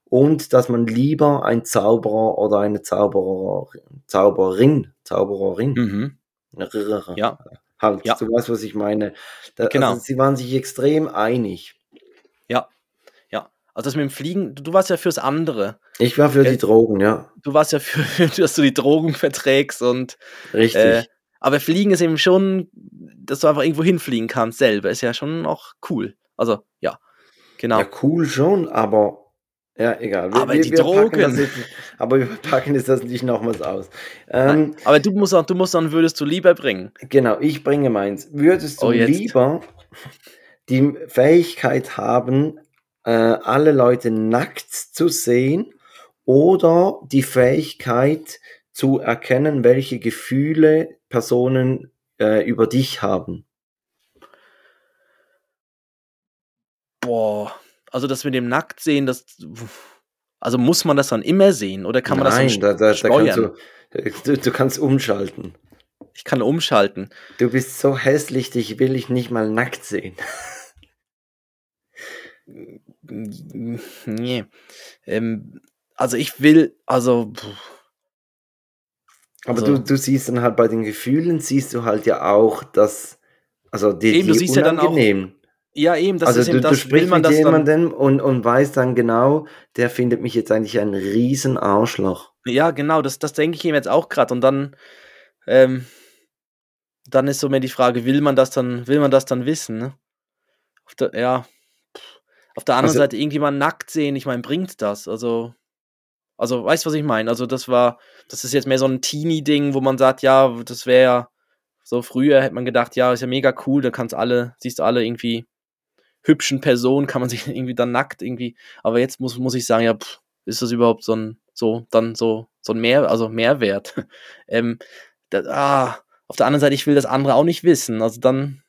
und dass man lieber ein Zauberer oder eine Zauberer, Zauberin, Zaubererin, Mhm. Ja. halt, Ja. du weißt, was ich meine. Da, Genau. Also, sie waren sich extrem einig. Ja. Ja. Also das mit dem Fliegen, du, du warst ja fürs andere. Ich war für Gell? die Drogen, ja, Du warst ja für, <laughs> dass du die Drogen verträgst und richtig. Äh, aber Fliegen ist eben schon, dass du einfach irgendwo hinfliegen kannst selber, ist ja schon auch cool. Also, ja, genau. Ja, cool schon, aber ja, egal. Aber die packen Drogen. das jetzt, aber wir packen jetzt das nicht nochmals aus. Ähm, aber du musst, auch, du musst dann, würdest du lieber bringen. Genau, ich bringe meins. Würdest du Oh, lieber die Fähigkeit haben, äh, alle Leute nackt zu sehen oder die Fähigkeit zu erkennen, welche Gefühle Personen äh, über dich haben? Boah, also das mit dem Nacktsehen, das. Also muss man das dann immer sehen oder kann man Nein, das da, dann da, da steuern? kannst du, du, du kannst umschalten. ich kann umschalten. Du bist so hässlich, dich will ich nicht mal nackt sehen. Nee. Ähm, also ich will, also. Aber Also- du, du siehst dann halt bei den Gefühlen, siehst du halt ja auch, dass, also die, Eben, du die siehst ja dann auch-. Ja, eben, das also ist du, eben du das, will sprichst man mit jemandem und, und weißt dann genau, der findet mich jetzt eigentlich ein riesen Arschloch. Ja, genau, das, das denke ich ihm jetzt auch gerade. Und dann, ähm, dann ist so mehr die Frage, will man das dann, will man das dann wissen, ne? Auf der, ja. Auf der anderen Also- Seite irgendjemand nackt sehen, ich meine, bringt das? Also, also, weißt du, was ich meine? Also, das war, das ist jetzt mehr so ein Teenie-Ding, wo man sagt, ja, das wäre ja, so früher hätte man gedacht, ja, ist ja mega cool, da kannst alle, siehst du alle irgendwie hübschen Person kann man sich <laughs> irgendwie dann nackt irgendwie, aber jetzt muss, muss ich sagen, ja, pff, ist das überhaupt so ein, so, dann so, so ein Mehr, also Mehrwert. <laughs> ähm, da, ah, auf der anderen Seite, ich will das andere auch nicht wissen. Also dann,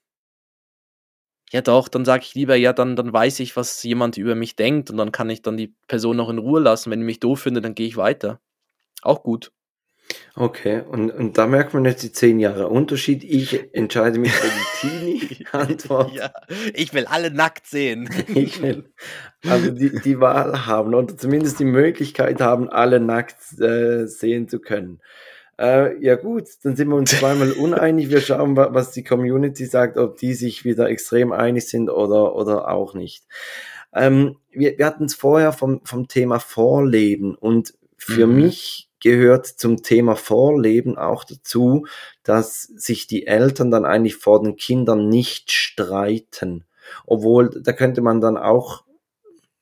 ja doch, dann sage ich lieber, ja, dann, dann weiß ich, was jemand über mich denkt und dann kann ich dann die Person noch in Ruhe lassen. Wenn ich mich doof finde, dann gehe ich weiter. Auch gut. Okay, und, und da merkt man jetzt die zehn Jahre Unterschied. Ich entscheide mich für die Teenie-Antwort. <laughs> ja, ich will alle nackt sehen. <laughs> ich will also die, die Wahl haben oder zumindest die Möglichkeit haben, alle nackt äh, sehen zu können. Äh, ja gut, dann sind wir uns zweimal <laughs> uneinig. Wir schauen, was die Community sagt, ob die sich wieder extrem einig sind oder, oder auch nicht. Ähm, wir, wir hatten es vorher vom, vom Thema Vorleben und für mhm. mich gehört zum Thema Vorleben auch dazu, dass sich die Eltern dann eigentlich vor den Kindern nicht streiten. Obwohl, da könnte man dann auch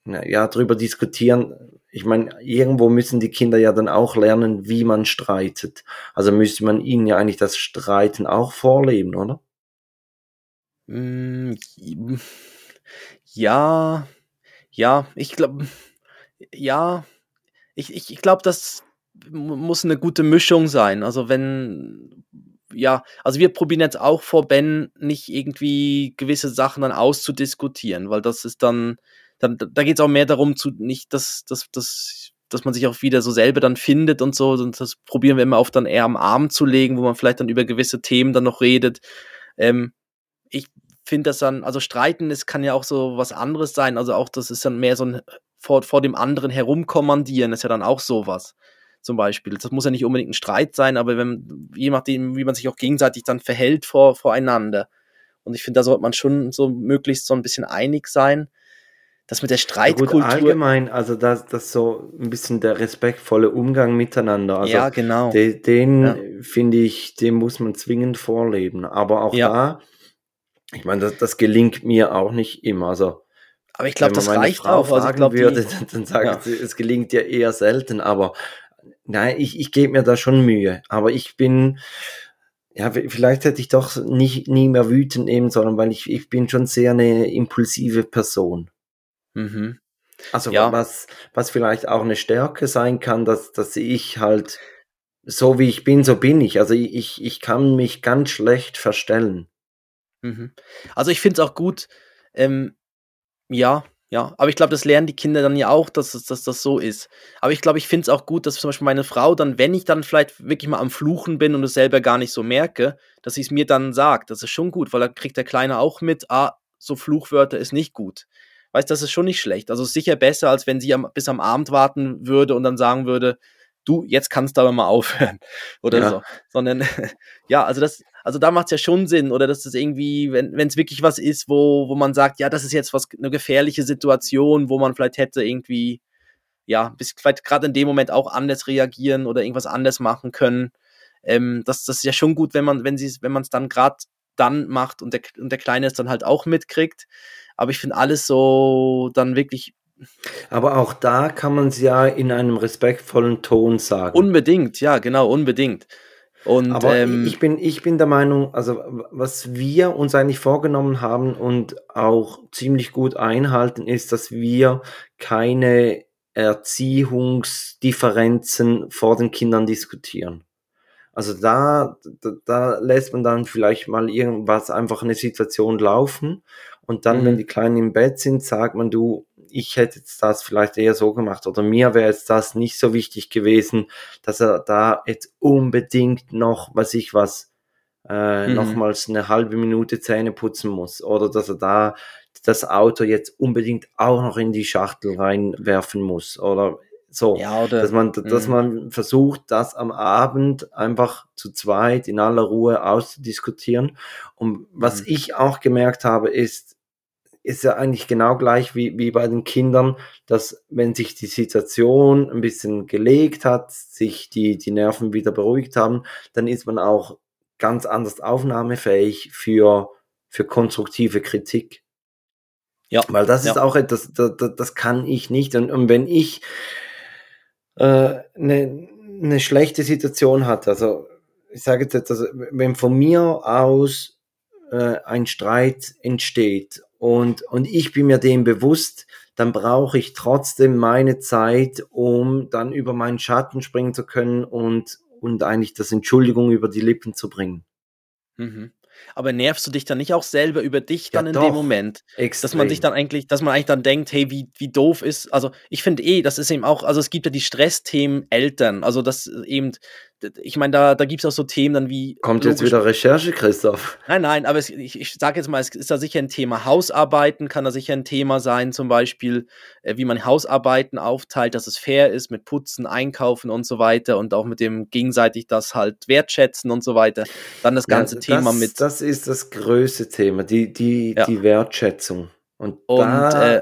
ja, drüber diskutieren. Ich meine, irgendwo müssen die Kinder ja dann auch lernen, wie man streitet. Also müsste man ihnen ja eigentlich das Streiten auch vorleben, oder? Mm, ja, ja, ich glaube, ja, ich, ich, ich glaube, dass muss eine gute Mischung sein. Also wenn, ja, also wir probieren jetzt auch vor Ben nicht irgendwie gewisse Sachen dann auszudiskutieren, weil das ist dann, dann da geht es auch mehr darum, zu nicht, dass, dass, dass, dass man sich auch wieder so selber dann findet und so. Und das probieren wir immer auf dann eher am Arm zu legen, wo man vielleicht dann über gewisse Themen dann noch redet. Ähm, ich finde das dann, also streiten, es kann ja auch so was anderes sein. Also auch, das ist dann mehr so ein vor, vor dem anderen herumkommandieren, ist ja dann auch sowas zum Beispiel. Das muss ja nicht unbedingt ein Streit sein, aber wenn, je nachdem, wie man sich auch gegenseitig dann verhält vor, voreinander. Und ich finde, da sollte man schon so möglichst so ein bisschen einig sein. Das mit der Streitkultur. Ja, allgemein, also das, das so ein bisschen der respektvolle Umgang miteinander. Also ja, genau. Den, den ja. finde ich, den muss man zwingend vorleben. Aber auch ja. da, ich meine, das, das gelingt mir auch nicht immer. Also aber ich glaube, das reicht Frau auch. Also ich glaube, würde, dann sagt ja. sie, es gelingt ja eher selten. Aber nein, ich, ich gebe mir da schon Mühe. Aber ich bin, ja, vielleicht hätte ich doch nicht, nie mehr wütend nehmen sollen, weil ich, ich bin schon sehr eine impulsive Person. Mhm. Also ja. was, was vielleicht auch eine Stärke sein kann, dass, dass ich halt so wie ich bin, so bin ich. Also ich, ich kann mich ganz schlecht verstellen. Mhm. Also ich finde es auch gut, ähm, ja, ja, aber ich glaube, das lernen die Kinder dann ja auch, dass, dass das so ist. Aber ich glaube, ich finde es auch gut, dass zum Beispiel meine Frau dann, wenn ich dann vielleicht wirklich mal am Fluchen bin und es selber gar nicht so merke, dass sie es mir dann sagt. Das ist schon gut, weil dann kriegt der Kleine auch mit, ah, so Fluchwörter ist nicht gut. Weißt, das ist schon nicht schlecht. Also sicher besser, als wenn sie am, bis am Abend warten würde und dann sagen würde, du, jetzt kannst du aber mal aufhören. <laughs> Oder ja. so. Sondern, <laughs> ja, also das, also da macht es ja schon Sinn, oder dass das irgendwie, wenn es wirklich was ist, wo, wo man sagt, ja, das ist jetzt was, eine gefährliche Situation, wo man vielleicht hätte irgendwie, ja, bis vielleicht gerade in dem Moment auch anders reagieren oder irgendwas anders machen können. Ähm, das, das ist ja schon gut, wenn man, wenn sie wenn man es dann gerade dann macht und der, und der Kleine es dann halt auch mitkriegt. Aber ich finde alles so dann wirklich aber auch da kann man es ja in einem respektvollen Ton sagen. Unbedingt, ja, genau, unbedingt. Und, Aber ähm, ich, bin, ich bin der Meinung, also was wir uns eigentlich vorgenommen haben und auch ziemlich gut einhalten, ist, dass wir keine Erziehungsdifferenzen vor den Kindern diskutieren. Also da, da, da lässt man dann vielleicht mal irgendwas, einfach eine Situation laufen und dann, mhm. wenn die Kleinen im Bett sind, sagt man, du, ich hätte jetzt das vielleicht eher so gemacht oder mir wäre jetzt das nicht so wichtig gewesen, dass er da jetzt unbedingt noch, was ich was, äh, mhm. nochmals eine halbe Minute Zähne putzen muss oder dass er da das Auto jetzt unbedingt auch noch in die Schachtel reinwerfen muss oder so, ja, oder, dass man, dass mhm. man versucht, das am Abend einfach zu zweit in aller Ruhe auszudiskutieren. Und was mhm. ich auch gemerkt habe, ist, ist ja eigentlich genau gleich wie, wie bei den Kindern, dass wenn sich die Situation ein bisschen gelegt hat, sich die, die Nerven wieder beruhigt haben, dann ist man auch ganz anders aufnahmefähig für, für konstruktive Kritik. Ja. Weil das ja. ist auch etwas, das, das, das kann ich nicht. Und, und wenn ich eine, äh, eine schlechte Situation hatte, also ich sage jetzt, also, wenn von mir aus äh, ein Streit entsteht und, und ich bin mir dem bewusst, dann brauche ich trotzdem meine Zeit, um dann über meinen Schatten springen zu können und, und eigentlich das Entschuldigung über die Lippen zu bringen. Mhm. Aber nervst du dich dann nicht auch selber über dich Ja, dann in doch, dem Moment? Dass man sich extrem. dann eigentlich, dass man eigentlich dann denkt, hey, wie, wie doof ist, also ich finde eh, das ist eben auch, also es gibt ja die Stressthemen Eltern, also das äh, eben, ich meine, da, da gibt es auch so Themen dann wie Kommt jetzt wieder Recherche, Christoph? Nein, nein, aber es, ich, ich sage jetzt mal, es ist da sicher ein Thema. Hausarbeiten kann da sicher ein Thema sein, zum Beispiel, äh, wie man Hausarbeiten aufteilt, dass es fair ist mit Putzen, Einkaufen und so weiter und auch mit dem gegenseitig das halt wertschätzen und so weiter. Dann das ganze Ja, Thema das, mit. Das ist das größte Thema, die, die, Ja. die Wertschätzung. Und, Und, da, äh,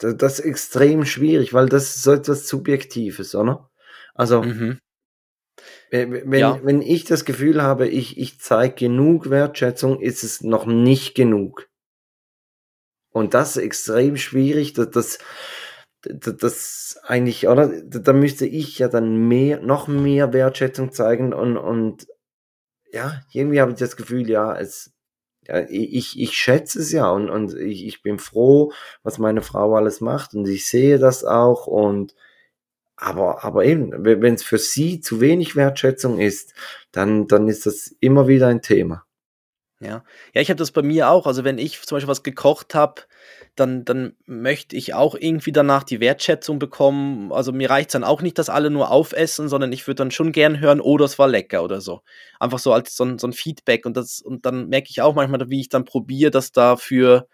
da- das ist extrem schwierig, weil das ist so etwas Subjektives, oder? Also, Mhm. Wenn, wenn, Ja. wenn ich das Gefühl habe, ich, ich zeige genug Wertschätzung, ist es noch nicht genug. Und das ist extrem schwierig, dass das, das, eigentlich, oder? Da da müsste ich ja dann mehr, noch mehr Wertschätzung zeigen und, und ja, irgendwie habe ich das Gefühl, ja, es, ja, ich, ich schätze es ja und, und ich, ich bin froh, was meine Frau alles macht und ich sehe das auch und aber, aber eben, wenn es für sie zu wenig Wertschätzung ist, dann, dann ist das immer wieder ein Thema. Ja, ja, ich habe das bei mir auch. Also wenn ich zum Beispiel was gekocht habe, dann, dann möchte ich auch irgendwie danach die Wertschätzung bekommen. Also mir reicht es dann auch nicht, dass alle nur aufessen, sondern ich würde dann schon gern hören, oh, das war lecker oder so. Einfach so als so ein, so ein Feedback. Und, das, und dann merke ich auch manchmal, wie ich dann probiere, dass dafür,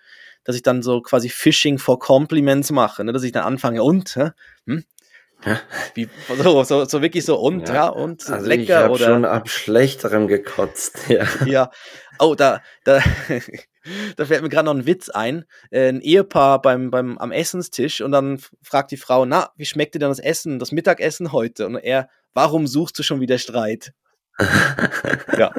dass ich dann so quasi Fishing for Compliments mache, ne? dass ich dann anfange und? Hm? Wie, so, so, so wirklich so und, ja, Ja, und Also ich lecker habe oder. schon ab Schlechterem gekotzt. <laughs> Ja. Ja. Oh, da, da, <laughs> da fällt mir gerade noch ein Witz ein. Ein Ehepaar beim, beim, am Essenstisch und dann fragt die Frau, na, wie schmeckt dir denn das Essen, das Mittagessen heute? Und er, warum suchst du schon wieder Streit? <laughs> Ja.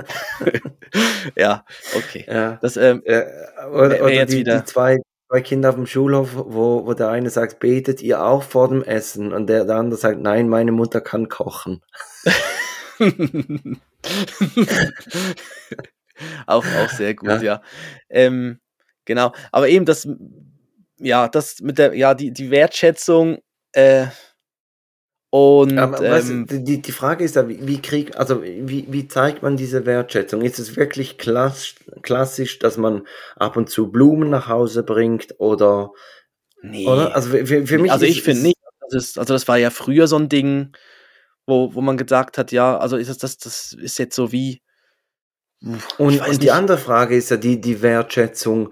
ja, okay. ja. Das, ähm, Äh, oder oder jetzt die, wieder- die zwei, zwei Kinder auf dem Schulhof, wo, wo der eine sagt, betet ihr auch vor dem Essen? Und der, der andere sagt, nein, meine Mutter kann kochen. <laughs> auch, auch sehr gut, Ja. ja. Ähm, genau. Aber eben das, ja, das mit der, ja, die, die Wertschätzung, äh, und Aber weißt ähm, die- die, die Frage ist ja, wie, wie krieg, also wie, wie zeigt man diese Wertschätzung? Ist es wirklich klass, klassisch, dass man ab und zu Blumen nach Hause bringt oder, nee. oder? Also für, für mich also ich finde nicht. Das also das war ja früher so ein Ding, wo, wo man gesagt hat, ja, also ist das, das, das ist jetzt so wie. Und, und die andere Frage ist ja die, die Wertschätzung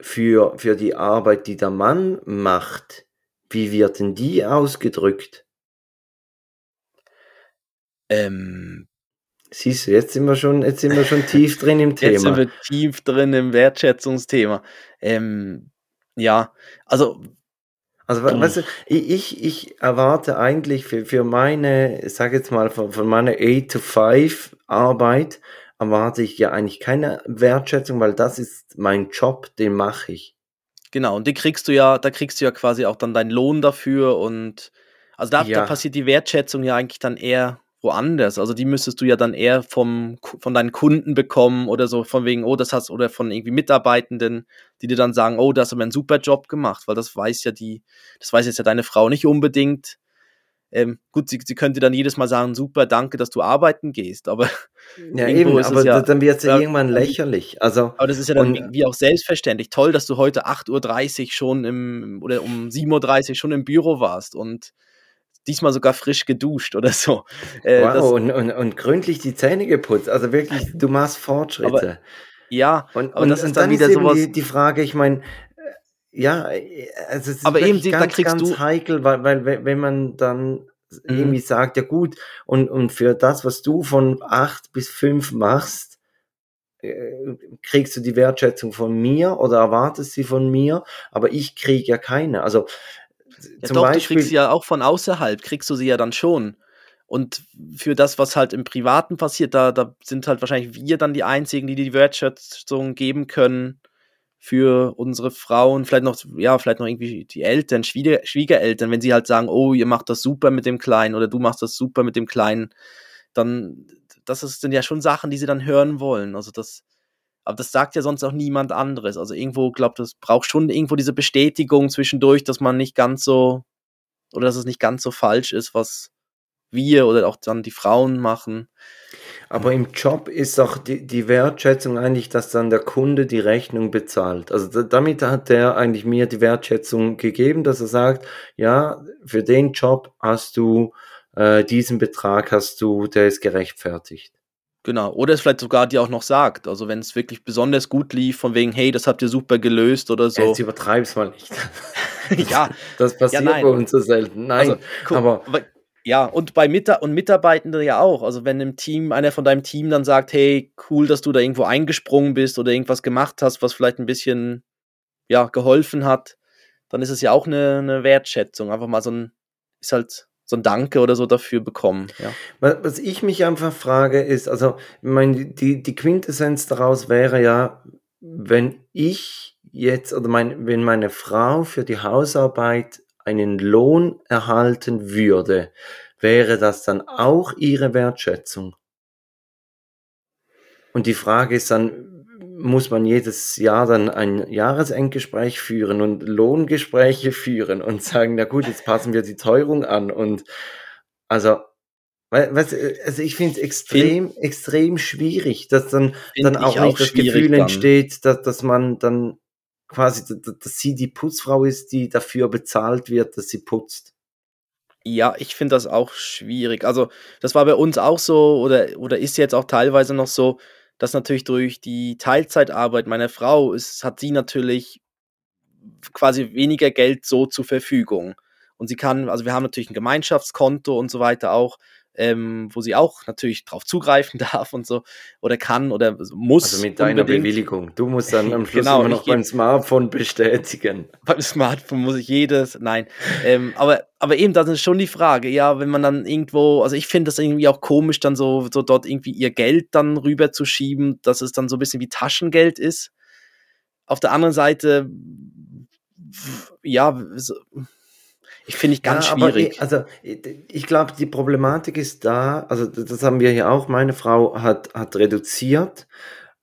für, für die Arbeit, die der Mann macht. Wie wird denn die ausgedrückt? Ähm, Siehst du, jetzt sind wir schon, jetzt sind wir schon tief <laughs> drin im jetzt sind Thema. wir tief drin im Wertschätzungsthema. Ähm, ja, also Also, Puh. weißt du, ich, ich, erwarte eigentlich für, für meine, sag jetzt mal, von, von meiner 8 to 5 Arbeit, erwarte ich ja eigentlich keine Wertschätzung, weil das ist mein Job, den mache ich. Genau, und die kriegst du ja, da kriegst du ja quasi auch dann deinen Lohn dafür und also da, da Ja. passiert die Wertschätzung ja eigentlich dann eher woanders. Also die müsstest du ja dann eher vom, von deinen Kunden bekommen oder so, von wegen, oh, das hast, oder von irgendwie Mitarbeitenden, die dir dann sagen, oh, das hast aber einen super Job gemacht, weil das weiß ja die, das weiß jetzt ja deine Frau nicht unbedingt. Ähm, gut, sie, sie könnte dann jedes Mal sagen, super, danke, dass du arbeiten gehst, aber, Ja, <laughs> eben, ist es aber ja- da- dann wird es ja irgendwann lächerlich. Also, aber das ist ja dann Und- wie auch selbstverständlich. Toll, dass du heute 8.30 Uhr schon im, oder um 7.30 Uhr schon im Büro warst und diesmal sogar frisch geduscht oder so. Äh, wow, das, und, und, und gründlich die Zähne geputzt. Also wirklich, <laughs> du machst Fortschritte. ja, und, aber und, das ist dann dann wieder ist sowas- die, die Frage, ich meine, ja, äh, also es ist Aber eben, die- da ganz, kriegst ganz du- heikel, weil, weil wenn wenn man dann Mhm. irgendwie sagt, ja gut, und, und für das, was du von acht bis fünf machst, äh, kriegst du die Wertschätzung von mir oder erwartest sie von mir, aber ich kriege ja keine. Also ja zum doch, Beispiel, du kriegst sie ja auch von außerhalb, kriegst du sie ja dann schon. Und für das, was halt im Privaten passiert, da, da sind halt wahrscheinlich wir dann die Einzigen, die die Wertschätzung geben können für unsere Frauen, vielleicht noch, ja, vielleicht noch irgendwie die Eltern, Schwieger, Schwiegereltern, wenn sie halt sagen, oh, ihr macht das super mit dem Kleinen oder du machst das super mit dem Kleinen, dann, das ist, sind ja schon Sachen, die sie dann hören wollen. Also das, aber das sagt ja sonst auch niemand anderes. Also irgendwo, glaube das braucht schon irgendwo diese Bestätigung zwischendurch, dass man nicht ganz so, oder dass es nicht ganz so falsch ist, was wir oder auch dann die Frauen machen. Aber im Job ist auch die, die Wertschätzung eigentlich, dass dann der Kunde die Rechnung bezahlt. Also da, damit hat der eigentlich mir die Wertschätzung gegeben, dass er sagt, ja, für den Job hast du äh, diesen Betrag, hast du, der ist gerechtfertigt. Genau, oder es vielleicht sogar dir auch noch sagt, also wenn es wirklich besonders gut lief, von wegen, hey, das habt ihr super gelöst oder so. Jetzt übertreib's mal nicht. <laughs> ja, Das passiert nein. bei uns so selten. Nein, Also, guck, aber aber ja, und bei Mita und Mitarbeitenden ja auch. Also wenn im Team, einer von deinem Team dann sagt, hey, cool, dass du da irgendwo eingesprungen bist oder irgendwas gemacht hast, was vielleicht ein bisschen ja, geholfen hat, dann ist es ja auch eine, eine Wertschätzung. Einfach mal so ein, ist halt so ein Danke oder so dafür bekommen. Ja. wa- was ich mich einfach frage, ist, also, ich meine, die, die Quintessenz daraus wäre ja, wenn ich jetzt, oder mein, wenn meine Frau für die Hausarbeit einen Lohn erhalten würde, wäre das dann auch ihre Wertschätzung? Und die Frage ist dann, muss man jedes Jahr dann ein Jahresendgespräch führen und Lohngespräche führen und sagen, na gut, jetzt passen wir die Teuerung an und also, du, also ich finde es extrem, extrem schwierig, dass dann, Find dann auch ich nicht auch das Gefühl dann. entsteht, dass, dass man dann quasi, dass, dass sie die Putzfrau ist, die dafür bezahlt wird, dass sie putzt. Ja, ich finde das auch schwierig. Also, das war bei uns auch so oder, oder ist jetzt auch teilweise noch so, dass natürlich durch die Teilzeitarbeit meiner Frau ist, hat sie natürlich quasi weniger Geld so zur Verfügung. Und sie kann, also wir haben natürlich ein Gemeinschaftskonto und so weiter auch, ähm, wo sie auch natürlich drauf zugreifen <laughs> darf und so oder kann oder muss. Also mit deiner unbedingt. Bewilligung. Du musst dann am <laughs> Schluss Genau, immer noch beim Smartphone bestätigen. <laughs> beim Smartphone muss ich jedes, nein. Ähm, aber, aber eben, das ist schon die Frage, ja, wenn man dann irgendwo, also ich finde das irgendwie auch komisch, dann so, so dort irgendwie ihr Geld dann rüberzuschieben, dass es dann so ein bisschen wie Taschengeld ist. Auf der anderen Seite, ja, so- ich finde ich ganz Ja, aber schwierig. ich, also ich, ich glaube, die Problematik ist da, also das haben wir hier auch, meine Frau hat, hat reduziert,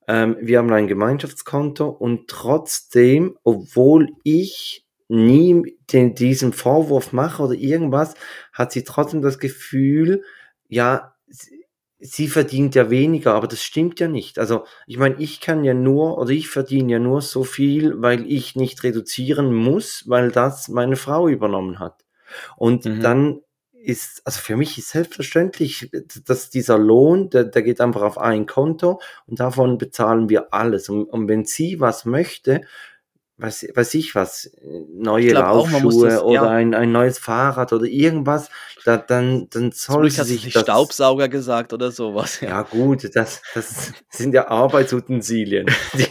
ähm, wir haben ein Gemeinschaftskonto und trotzdem, obwohl ich nie den, diesen Vorwurf mache oder irgendwas, hat sie trotzdem das Gefühl, ja, sie, verdient ja weniger, aber das stimmt ja nicht. Also ich meine, ich kann ja nur oder ich verdiene ja nur so viel, weil ich nicht reduzieren muss, weil das meine Frau übernommen hat. Und Mhm. dann ist, also für mich ist selbstverständlich, dass dieser Lohn, der, der geht einfach auf ein Konto und davon bezahlen wir alles. Und, und wenn sie was möchte, weiß, weiß ich was, neue glaub auch, man muss Laufschuhe das- oder ja. ein, ein neues Fahrrad oder irgendwas, da, dann, dann Zum soll hast du sich nicht das, Staubsauger gesagt oder sowas. ja gut, das, das sind ja Arbeitsutensilien. <laughs> Die,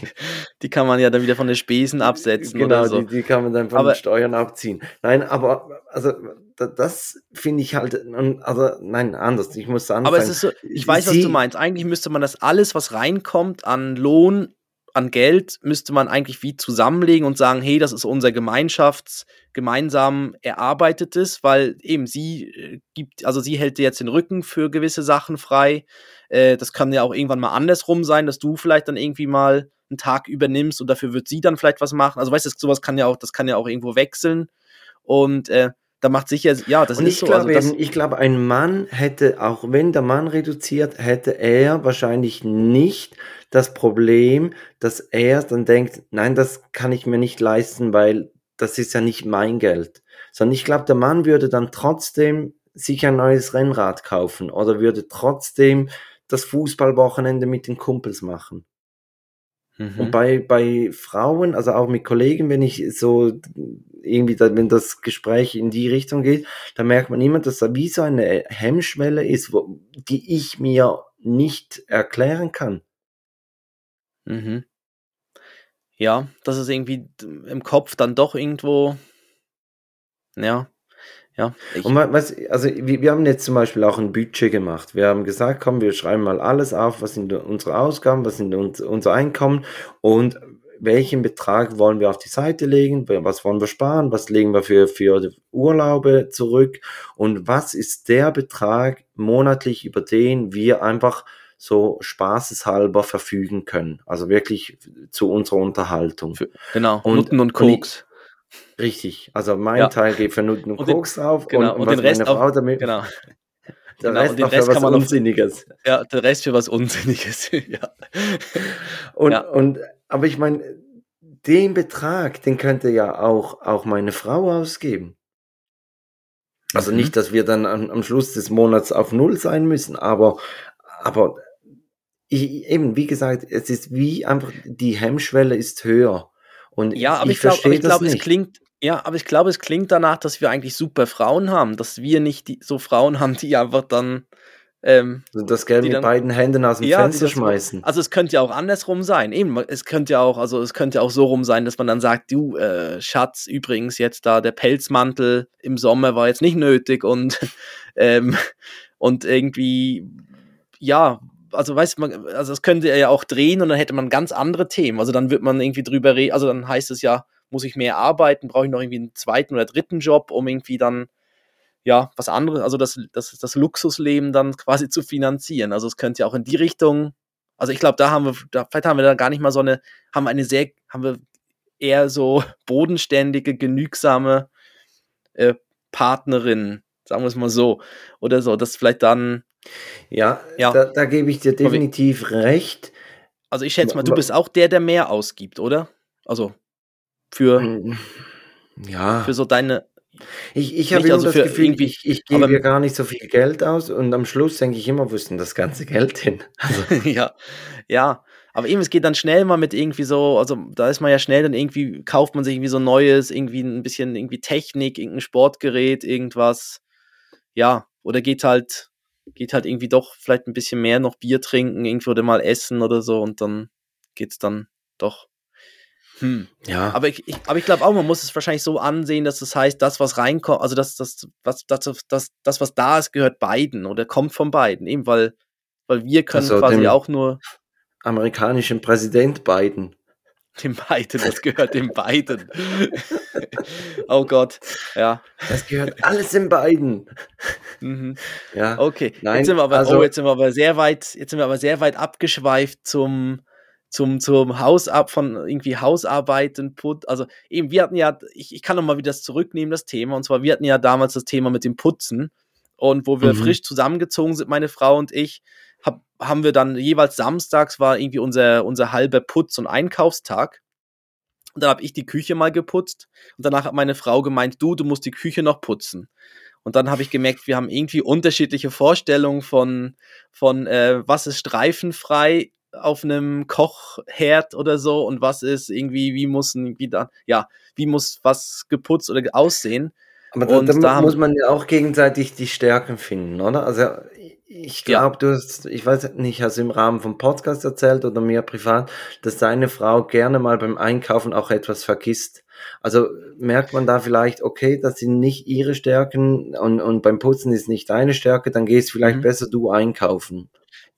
Die kann man ja dann wieder von den Spesen absetzen genau, oder so. die, die kann man dann von Aber- den Steuern abziehen. Nein, aber also da- das finde ich halt, also nein, anders. Ich muss anders Aber es sagen. ist so, ich weiß, was du meinst. Eigentlich müsste man das alles, was reinkommt an Lohn, an Geld, müsste man eigentlich wie zusammenlegen und sagen, hey, das ist unser Gemeinschafts, gemeinsam erarbeitetes, weil eben sie äh, gibt, also sie hält dir jetzt den Rücken für gewisse Sachen frei. Äh, das kann ja auch irgendwann mal andersrum sein, dass du vielleicht dann irgendwie mal einen Tag übernimmst und dafür wird sie dann vielleicht was machen. Also weißt du, sowas kann ja auch, das kann ja auch irgendwo wechseln. Und äh, da macht sicher, ja, das Und ist ich so. glaube, also ich glaube, ein Mann hätte, auch wenn der Mann reduziert, hätte er wahrscheinlich nicht das Problem, dass er dann denkt, nein, das kann ich mir nicht leisten, weil das ist ja nicht mein Geld. Sondern ich glaube, der Mann würde dann trotzdem sich ein neues Rennrad kaufen oder würde trotzdem das Fußballwochenende mit den Kumpels machen. Mhm. Und bei, bei Frauen, also auch mit Kollegen, wenn ich so irgendwie, da, wenn das Gespräch in die Richtung geht, da merkt man immer, dass da wie so eine Hemmschwelle ist, wo, die ich mir nicht erklären kann. Mhm. Ja, das ist irgendwie im Kopf dann doch irgendwo. Ja, ja. Und was, also wir, wir haben jetzt zum Beispiel auch ein Budget gemacht. Wir haben gesagt, komm, wir schreiben mal alles auf, was sind unsere Ausgaben, was sind uns, unser Einkommen und welchen Betrag wollen wir auf die Seite legen, was wollen wir sparen, was legen wir für, für Urlaube zurück und was ist der Betrag monatlich, über den wir einfach so spaßeshalber verfügen können. Also wirklich zu unserer Unterhaltung. Für, genau, Und- Nutten und Koks. Richtig. Also mein Ja. Teil geht für Nutten und, Und den- Koks drauf genau, und was den Rest meine auch- Frau damit, Genau. <laughs> der genau, Rest und den noch für Rest was man noch- Unsinniges. Ja, der Rest für was Unsinniges. <laughs> ja. Und, Ja. und, aber ich meine, den Betrag, den könnte ja auch, auch meine Frau ausgeben. Also Mhm. nicht, dass wir dann am, am Schluss des Monats auf Null sein müssen, aber, aber ich, eben, wie gesagt, es ist wie einfach, die Hemmschwelle ist höher. Und Ja, aber ich, ich, glaube, glaube, es klingt, ja, aber ich glaube, es klingt danach, dass wir eigentlich super Frauen haben, dass wir nicht die, so Frauen haben, die einfach dann, ähm, Also das Geld mit dann- beiden Händen aus dem ja, Fenster schmeißen. Also es könnte ja auch andersrum sein. Eben, es könnte ja auch, also es könnte ja auch so rum sein, dass man dann sagt, du äh, Schatz, übrigens jetzt da der Pelzmantel im Sommer war jetzt nicht nötig und <laughs> ähm, und irgendwie ja, also weiß man, also es könnte er ja auch drehen und dann hätte man ganz andere Themen. Also dann wird man irgendwie drüber reden, also dann heißt es ja, muss ich mehr arbeiten, brauche ich noch irgendwie einen zweiten oder dritten Job, um irgendwie dann ja, was anderes, also das, das, das Luxusleben dann <laughs> quasi zu finanzieren. Also es könnte ja auch in die Richtung, also ich glaube, da haben wir, da, vielleicht haben wir da gar nicht mal so eine, haben wir eine sehr, haben wir eher so <laughs> bodenständige, genügsame äh, Partnerin, sagen wir es mal so, oder so, dass vielleicht dann, Ja, Ja. Da, da gebe ich dir definitiv recht. also ich schätze mal, du bist auch der, der mehr ausgibt, oder? Also für, Mm, Ja. für so deine, Ich, ich habe immer also das Gefühl, irgendwie- ich, ich gebe ja gar nicht so viel Geld aus und am Schluss denke ich immer, wo ist denn das ganze Geld hin? Also, <laughs> ja, ja. Aber eben, es geht dann schnell mal mit irgendwie so, also da ist man ja schnell dann irgendwie, kauft man sich irgendwie so Neues, irgendwie ein bisschen irgendwie Technik, irgendein Sportgerät, irgendwas. Ja, oder geht halt, geht halt irgendwie doch vielleicht ein bisschen mehr noch Bier trinken, irgendwie oder mal essen oder so und dann geht's dann doch. Hm. ja, Aber ich, ich, aber ich glaube auch, man muss es wahrscheinlich so ansehen, dass das heißt, das, was reinkommt, also das, das, was, das, das, das, was da ist, gehört beiden oder kommt von beiden. Eben weil, weil wir können Also quasi dem- auch nur amerikanischen Präsident Biden. Dem beiden, das gehört dem beiden. <laughs> oh Gott, ja. Das gehört alles in Biden. Mhm. Ja, Okay, Nein, jetzt sind wir aber, also- oh, jetzt sind wir aber sehr weit, jetzt sind wir aber sehr weit abgeschweift zum, zum, zum Hausab von irgendwie Hausarbeiten, Put, also eben, wir hatten ja, ich, ich kann noch mal wieder das zurücknehmen, das Thema, und zwar, wir hatten ja damals das Thema mit dem Putzen und wo wir Mhm. frisch zusammengezogen sind, meine Frau und ich, hab, haben wir dann jeweils samstags war irgendwie unser, unser halber Putz- und Einkaufstag. Und dann habe ich die Küche mal geputzt und danach hat meine Frau gemeint, du, du musst die Küche noch putzen. Und dann habe ich gemerkt, wir haben irgendwie unterschiedliche Vorstellungen von, von äh, was ist streifenfrei auf einem Kochherd oder so und was ist irgendwie, wie muss irgendwie dann, ja, wie muss was geputzt oder aussehen. aber da, und da, da muss man ja auch gegenseitig die Stärken finden, oder? Also ich Ja. glaube, du hast, ich weiß nicht, hast du im Rahmen vom Podcast erzählt oder mir privat, dass deine Frau gerne mal beim Einkaufen auch etwas vergisst. Also merkt man da vielleicht, okay, das sind nicht ihre Stärken und, und beim Putzen ist nicht deine Stärke, dann gehst vielleicht Mhm. besser du einkaufen.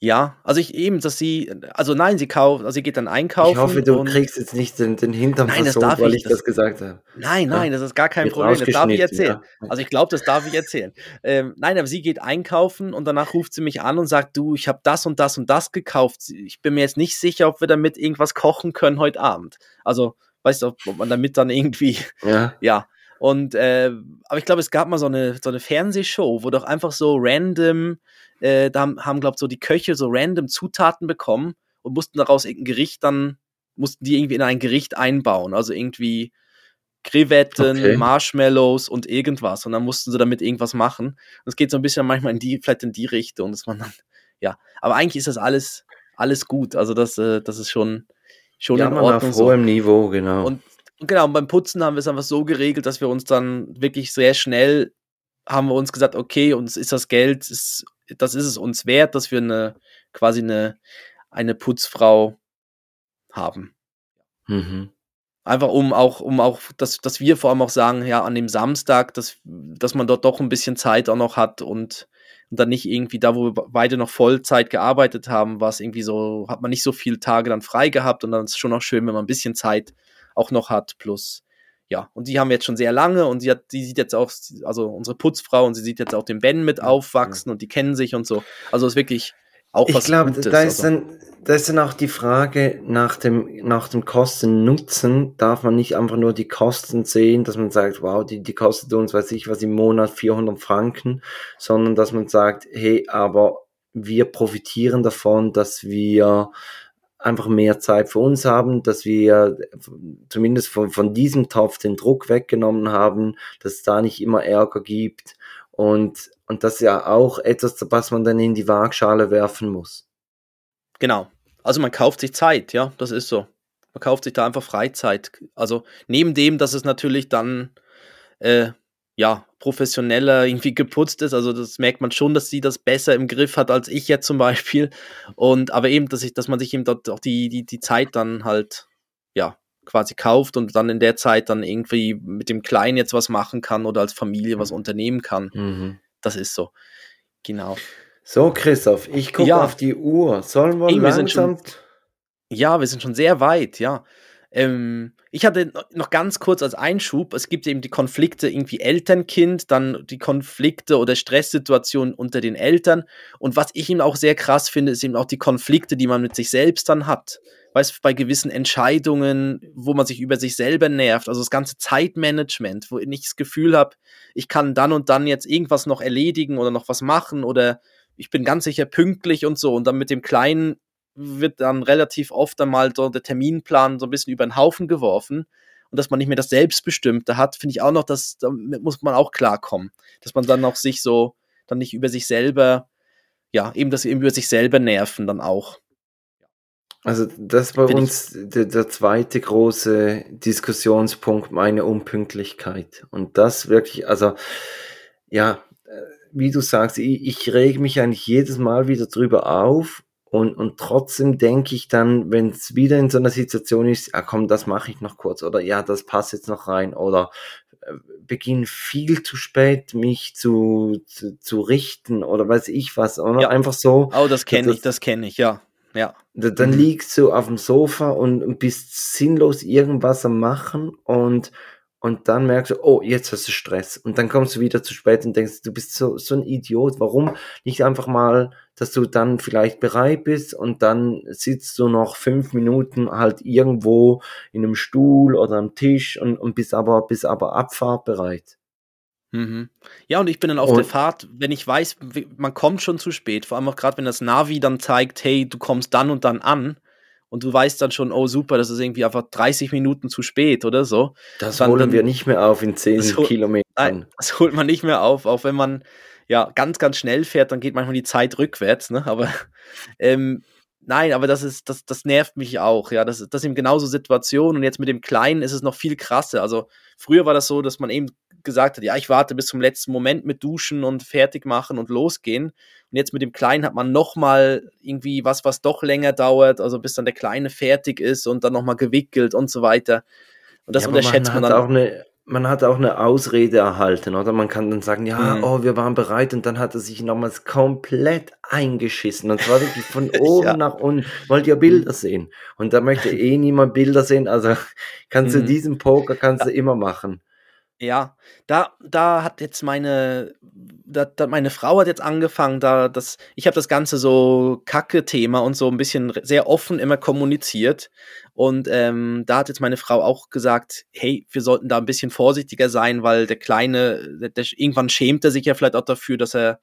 Ja, also ich eben, dass sie, also nein, sie kauft, also sie geht dann einkaufen. Ich hoffe, du und- kriegst jetzt nicht den, den Hintern Nein, das versohlt, darf weil ich, ich das- das gesagt habe. Nein, nein, das ist gar kein Wird Problem. Das darf ich erzählen. ja. Also ich glaube, das darf ich erzählen. Ähm, nein, aber sie geht einkaufen und danach ruft sie mich an und sagt, du, ich habe das und das und das gekauft. Ich bin mir jetzt nicht sicher, ob wir damit irgendwas kochen können heute Abend. Also, weißt du, ob ob man damit dann irgendwie, Ja. <laughs> ja. Und äh, aber ich glaube, es gab mal so eine so eine Fernsehshow, wo doch einfach so random, äh, da haben, haben glaube so die Köche so random Zutaten bekommen und mussten daraus irgendein Gericht dann mussten die irgendwie in ein Gericht einbauen. Also irgendwie Krevetten, Okay. Marshmallows und irgendwas. Und dann mussten sie damit irgendwas machen. Und es geht so ein bisschen manchmal in die, vielleicht in die Richtung, dass man dann, ja. Aber eigentlich ist das alles, alles gut. Also das, äh, das ist schon, schon Ja, in Ordnung. auf so. hohem Niveau, genau. Und und genau, und beim Putzen haben wir es einfach so geregelt, dass wir uns dann wirklich sehr schnell haben wir uns gesagt, okay, uns ist das Geld, ist, das ist es uns wert, dass wir eine quasi eine, eine Putzfrau haben. mhm. Einfach um auch, um auch, dass, dass wir vor allem auch sagen, ja, an dem Samstag, dass, dass man dort doch ein bisschen Zeit auch noch hat und, und dann nicht irgendwie da, wo wir beide noch Vollzeit gearbeitet haben, war es irgendwie so, hat man nicht so viele Tage dann frei gehabt und dann ist es schon auch schön, wenn man ein bisschen Zeit auch noch hat, plus, ja, und die haben wir jetzt schon sehr lange und sie hat, die sieht jetzt auch, also unsere Putzfrau und sie sieht jetzt auch den Ben mit aufwachsen und die kennen sich und so. Also es ist wirklich, auch Ich was glaube, Gutes. da ist also. dann, da ist dann auch die Frage nach dem, nach dem Kosten-Nutzen. Darf man nicht einfach nur die Kosten sehen, dass man sagt, wow, die, die kostet uns, weiß ich was, im Monat 400 Franken, sondern dass man sagt, hey, aber wir profitieren davon, dass wir einfach mehr Zeit für uns haben, dass wir zumindest von, von diesem Topf den Druck weggenommen haben, dass es da nicht immer Ärger gibt und, und das ist ja auch etwas, was man dann in die Waagschale werfen muss. Genau. Also man kauft sich Zeit, ja, das ist so. Man kauft sich da einfach Freizeit. Also neben dem, dass es natürlich dann äh, ja professioneller irgendwie geputzt ist. Also das merkt man schon, dass sie das besser im Griff hat als ich jetzt zum Beispiel. Und aber eben, dass ich, dass man sich eben dort auch die, die, die Zeit dann halt ja quasi kauft und dann in der Zeit dann irgendwie mit dem Kleinen jetzt was machen kann oder als Familie was unternehmen kann. Mhm. Das ist so. Genau. So, Christoph, ich gucke Ja. auf die Uhr. Sollen wir Ey, wir langsam... Ja, wir sind schon sehr weit, ja. Ähm, ich hatte no- noch ganz kurz als Einschub, es gibt eben die Konflikte irgendwie Eltern-Kind, dann die Konflikte oder Stresssituationen unter den Eltern. Und was ich eben auch sehr krass finde, ist eben auch die Konflikte, die man mit sich selbst dann hat. Weißt du, bei gewissen Entscheidungen, wo man sich über sich selber nervt, also das ganze Zeitmanagement, wo ich das Gefühl habe, ich kann dann und dann jetzt irgendwas noch erledigen oder noch was machen oder ich bin ganz sicher pünktlich und so. Und dann mit dem Kleinen wird dann relativ oft einmal so der Terminplan so ein bisschen über den Haufen geworfen und dass man nicht mehr das Selbstbestimmte hat, finde ich auch noch, dass damit muss man auch klarkommen, dass man dann auch sich so dann nicht über sich selber, ja, eben das eben über sich selber nerven dann auch. Also das ist bei uns der, der zweite große Diskussionspunkt, meine Unpünktlichkeit. Und das wirklich, also ja, äh, wie du sagst, ich, ich reg mich eigentlich jedes Mal wieder drüber auf und, und trotzdem denke ich dann, wenn es wieder in so einer Situation ist, ah komm, das mache ich noch kurz oder ja, das passt jetzt noch rein oder äh, beginne viel zu spät mich zu, zu, zu richten oder weiß ich was, oder Ja. einfach so. Oh, das kenne ich, das kenne ich, ja. Ja. Da- Dann Mhm. liegst du auf dem Sofa und bist sinnlos irgendwas am Machen und, und dann merkst du, oh, jetzt hast du Stress. Und dann kommst du wieder zu spät und denkst, du bist so, so ein Idiot. Warum nicht einfach mal, dass du dann vielleicht bereit bist und dann sitzt du noch fünf Minuten halt irgendwo in einem Stuhl oder am Tisch und, und bist aber, bist aber abfahrtbereit. Mhm. Ja, und ich bin dann auf Und- der Fahrt, wenn ich weiß, man kommt schon zu spät, vor allem auch gerade, wenn das Navi dann zeigt, hey, du kommst dann und dann an und du weißt dann schon, oh super, das ist irgendwie einfach 30 Minuten zu spät oder so. Das Dann- holen dann- wir nicht mehr auf in zehn Das hol- Kilometern. Nein, das holt man nicht mehr auf, auch wenn man ja ganz, ganz schnell fährt, dann geht manchmal die Zeit rückwärts, ne? Aber <laughs> ähm, nein, aber das ist, das, das nervt mich auch, ja. Das, ist- das sind genauso Situationen und jetzt mit dem Kleinen ist es noch viel krasser. Also früher war das so, dass man eben gesagt hat, ja, ich warte bis zum letzten Moment mit Duschen und fertig machen und losgehen. Und jetzt mit dem Kleinen hat man nochmal irgendwie was, was doch länger dauert, also bis dann der Kleine fertig ist und dann nochmal gewickelt und so weiter. Und das Ja, unterschätzt man, hat dann. Auch eine, man hat auch eine Ausrede erhalten, oder? Man kann dann sagen, ja, Mhm. oh, wir waren bereit und dann hat er sich nochmals komplett eingeschissen. Und zwar wirklich von <laughs> oben Ja. nach unten. Wollt ihr Bilder sehen? Und da möchte eh niemand Bilder sehen. Also <laughs> kannst du Mhm. diesen Poker kannst du immer machen. Ja, da, da hat jetzt meine, da, da meine Frau hat jetzt angefangen, da das, ich habe das ganze so Kacke-Thema und so ein bisschen sehr offen immer kommuniziert. Und ähm, da hat jetzt meine Frau auch gesagt, hey, wir sollten da ein bisschen vorsichtiger sein, weil der Kleine, der, der, irgendwann schämt er sich ja vielleicht auch dafür, dass er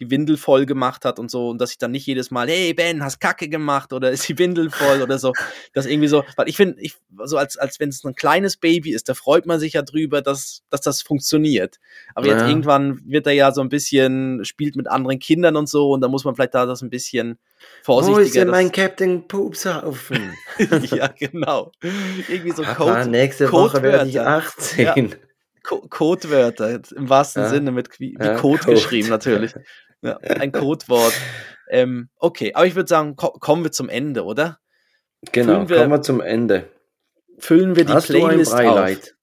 die Windel voll gemacht hat und so und dass ich dann nicht jedes Mal, hey Ben, hast Kacke gemacht oder ist die Windel voll oder so, <laughs> das irgendwie so, weil ich finde, ich, so als, als wenn es ein kleines Baby ist, da freut man sich ja drüber, dass, dass das funktioniert. Aber jetzt Ja. irgendwann wird er ja so ein bisschen, spielt mit anderen Kindern und so und da muss man vielleicht da das ein bisschen Wo ist vorsichtiger. denn mein Captain Pupshaufen? <laughs> ja, genau. Irgendwie so Papa, Code, nächste Woche werde ich Codewörter. 18. Co Codewörter, im wahrsten Ja. Sinne, mit wie, wie Ja, Code, Code. geschrieben natürlich. Ja, ein Codewort. ähm, okay, aber ich würde sagen, ko kommen wir zum Ende, oder? Genau, wir- kommen wir zum Ende. Füllen wir die Hast du ein Playlist auf. Beileid?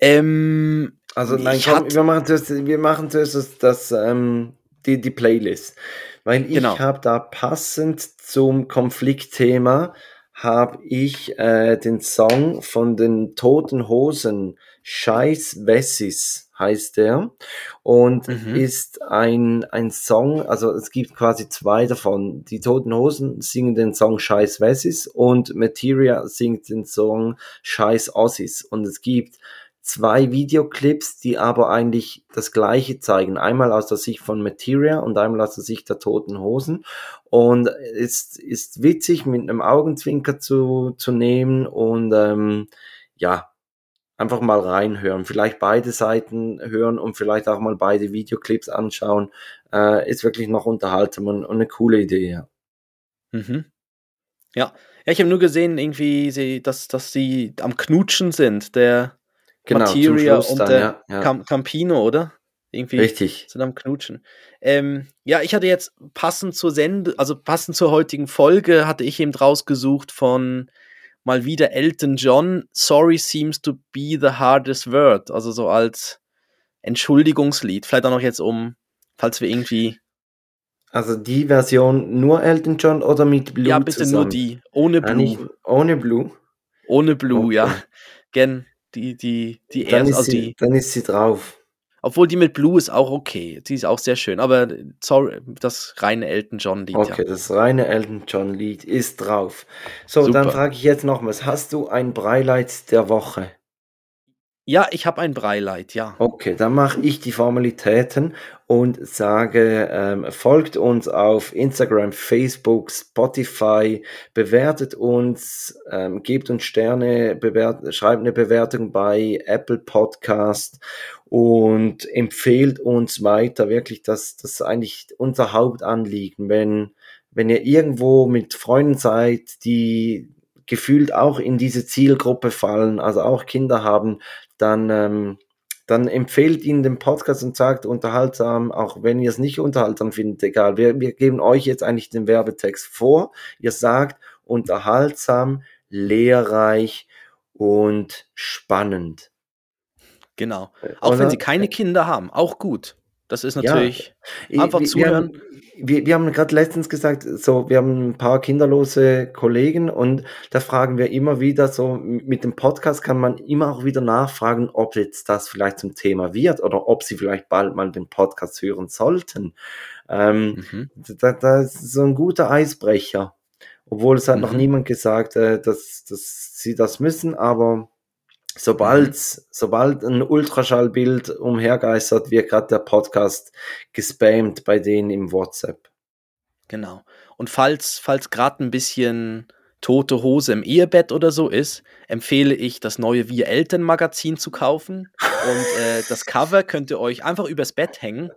Ähm, Also nein, komm, wir machen zuerst, wir machen zuerst das, das ähm, die, die Playlist. Weil ich Genau. habe da passend zum Konfliktthema habe ich äh, den Song von den Toten Hosen, Scheiß Wessis heißt der und Mhm. ist ein, ein Song, also es gibt quasi zwei davon. Die Toten Hosen singen den Song Scheiß Wessis und Materia singt den Song Scheiß Ossis und es gibt zwei Videoclips, die aber eigentlich das gleiche zeigen. Einmal aus der Sicht von Materia und einmal aus der Sicht der Toten Hosen. Und es ist witzig mit einem Augenzwinker zu, zu nehmen und ähm, ja, einfach mal reinhören. Vielleicht beide Seiten hören und vielleicht auch mal beide Videoclips anschauen. Äh, ist wirklich noch unterhaltsam und, und eine coole Idee. Ja. Mhm. Ja. Ja, ich habe nur gesehen, irgendwie, sie, dass, dass sie am Knutschen sind, der Genau, Materia und dann, der ja, ja. Cam Campino, oder? Irgendwie Richtig. sind am Knutschen. Ähm, ja, ich hatte jetzt passend zur Sende, also passend zur heutigen Folge, hatte ich eben rausgesucht von mal wieder Elton John, Sorry seems to be the hardest word. Also so als Entschuldigungslied. Vielleicht auch noch jetzt um, falls wir irgendwie. Also die Version nur Elton John oder mit Blue ja, bitte zusammen? nur die. Ohne Ah, nicht, Blue. ohne Blue. Ohne Blue, Okay. ja. Gern die, die, die Dann also sie, die. dann ist sie drauf. Obwohl die mit Blue ist auch okay. Die ist auch sehr schön. Aber sorry, das reine Elton John-Lied, Okay, ja. das reine Elton John Lied ist drauf. So, dann Super. frage ich jetzt nochmals, hast du ein Breileid der Woche? Ja, ich habe ein Breileid, ja. Okay, dann mache ich die Formalitäten und sage, ähm, folgt uns auf Instagram, Facebook, Spotify, bewertet uns, ähm, gebt uns Sterne, schreibt eine Bewertung bei Apple Podcast und empfehlt uns weiter. Wirklich, das, das eigentlich unser Hauptanliegen. Wenn, wenn ihr irgendwo mit Freunden seid, die gefühlt auch in diese Zielgruppe fallen, also auch Kinder haben, dann, ähm, dann empfehlt ihnen den Podcast und sagt unterhaltsam, auch wenn ihr es nicht unterhaltsam findet, egal. Wir, wir geben euch jetzt eigentlich den Werbetext vor. Ihr sagt unterhaltsam, lehrreich und spannend. Genau. Auch wenn Oder? sie keine Kinder haben, auch gut. Das ist Ja. natürlich. Einfach wir, zuhören. Wir haben, wir, haben gerade letztens gesagt, so, wir haben ein paar kinderlose Kollegen und da fragen wir immer wieder so, mit dem Podcast kann man immer auch wieder nachfragen, ob jetzt das vielleicht zum Thema wird oder ob sie vielleicht bald mal den Podcast hören sollten. Ähm, Mhm. da, da ist so ein guter Eisbrecher. Obwohl es hat noch Mhm. niemand gesagt, äh, dass, dass sie das müssen, aber sobald, sobald ein Ultraschallbild umhergeistert, wird gerade der Podcast gespammt bei denen im WhatsApp. Genau. Und falls, falls gerade ein bisschen tote Hose im Ehebett oder so ist, empfehle ich, das neue Wir Eltern Magazin zu kaufen. Und äh, das Cover könnt ihr euch einfach übers Bett hängen.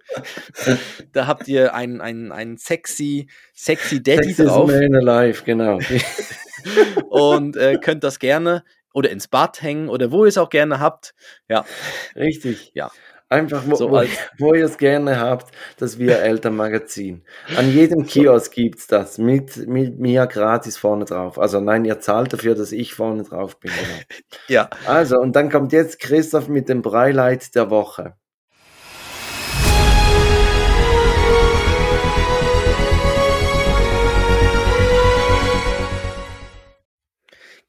da habt ihr einen, einen, einen sexy, sexy Daddy Sexiest drauf. Man alive, genau. <laughs> Und äh, könnt das gerne oder ins Bad hängen oder wo ihr es auch gerne habt. Ja, <laughs> Richtig. Ja. Einfach, wo, So wo, als- <laughs> wo ihr es gerne habt, das Wir <laughs> Elternmagazin. An jedem Kiosk gibt's das, mit, mit mir gratis vorne drauf. Also nein, ihr zahlt dafür, dass ich vorne drauf bin. Genau. ja. Also, und dann kommt jetzt Christoph mit dem Breileid der Woche.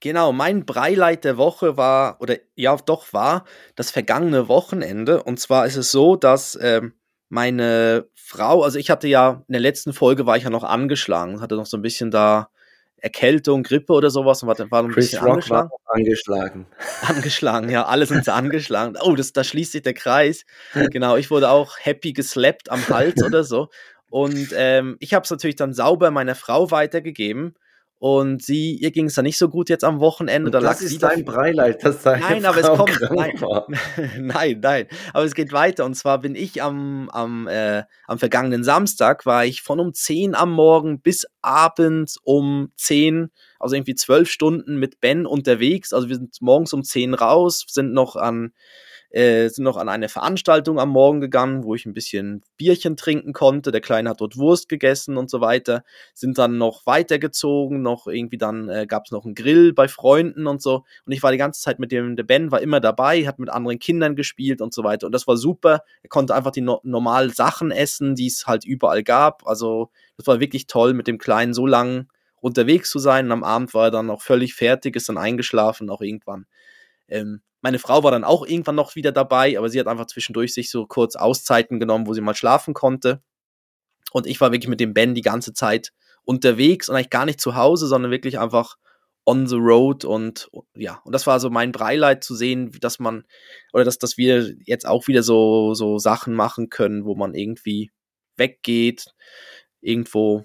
Genau, mein Breileid der Woche war, oder ja, doch war das vergangene Wochenende. Und zwar ist es so, dass ähm, meine Frau, also ich hatte ja, in der letzten Folge war ich ja noch angeschlagen, hatte noch so ein bisschen da Erkältung, Grippe oder sowas und war, war noch ein Chris bisschen Rock angeschlagen. angeschlagen. <laughs> Angeschlagen, ja, alle sind so angeschlagen. Oh, das, da schließt sich der Kreis. <laughs> Genau, ich wurde auch happy geslappt am Hals oder so. Und ähm, ich habe es natürlich dann sauber meiner Frau weitergegeben. Und sie, ihr ging es dann nicht so gut jetzt am Wochenende. Da lag das ist dein Breileid, dass deine Nein, aber es Frau kommt- nein. <laughs> nein, nein. Aber es geht weiter. Und zwar bin ich am, am, äh, am vergangenen Samstag, war ich von um 10 am Morgen bis abends um 10, also irgendwie 12 Stunden mit Ben unterwegs. Also wir sind morgens um 10 raus, sind noch an, äh, sind noch an eine Veranstaltung am Morgen gegangen, wo ich ein bisschen Bierchen trinken konnte. Der Kleine hat dort Wurst gegessen und so weiter. Sind dann noch weitergezogen, noch irgendwie dann äh, gab es noch einen Grill bei Freunden und so. Und ich war die ganze Zeit mit dem, der Ben war immer dabei, hat mit anderen Kindern gespielt und so weiter. Und das war super. Er konnte einfach die no normalen Sachen essen, die es halt überall gab. Also das war wirklich toll, mit dem Kleinen so lang unterwegs zu sein. Und am Abend war er dann auch völlig fertig, ist dann eingeschlafen, auch irgendwann. Ähm, meine Frau war dann auch irgendwann noch wieder dabei, aber sie hat einfach zwischendurch sich so kurz Auszeiten genommen, wo sie mal schlafen konnte. Und ich war wirklich mit dem Ben die ganze Zeit unterwegs und eigentlich gar nicht zu Hause, sondern wirklich einfach on the road und ja, und das war so mein Breileid zu sehen, dass man oder dass, dass wir jetzt auch wieder so, so Sachen machen können, wo man irgendwie weggeht, irgendwo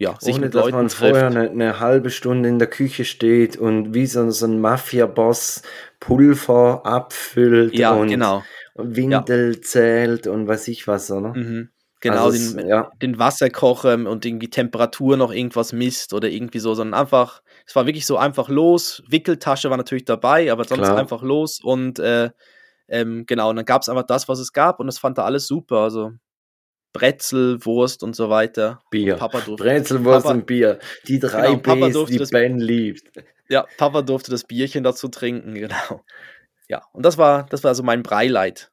ja, sich Ohne, mit dass Leuten man trifft. vorher eine, eine, halbe Stunde in der Küche steht und wie so, so ein Mafia-Boss Pulver abfüllt ja, und, genau. Windel ja. zählt und weiß ich was, oder? Mhm. Genau, also den, ja. den Wasserkocher und irgendwie Temperatur noch irgendwas misst oder irgendwie so, sondern einfach, es war wirklich so einfach los. Wickeltasche war natürlich dabei, aber sonst Klar. einfach los und äh, ähm, genau, und dann gab es einfach das, was es gab und das fand er alles super. Also Brezel, Wurst und so weiter. Bier. Papa durfte, Brezel, Wurst Papa, und Bier. Die drei genau, Bs, die das, Ben liebt. Ja, Papa durfte das Bierchen dazu trinken, <laughs> genau. Ja, und das war, das war so mein Breileid.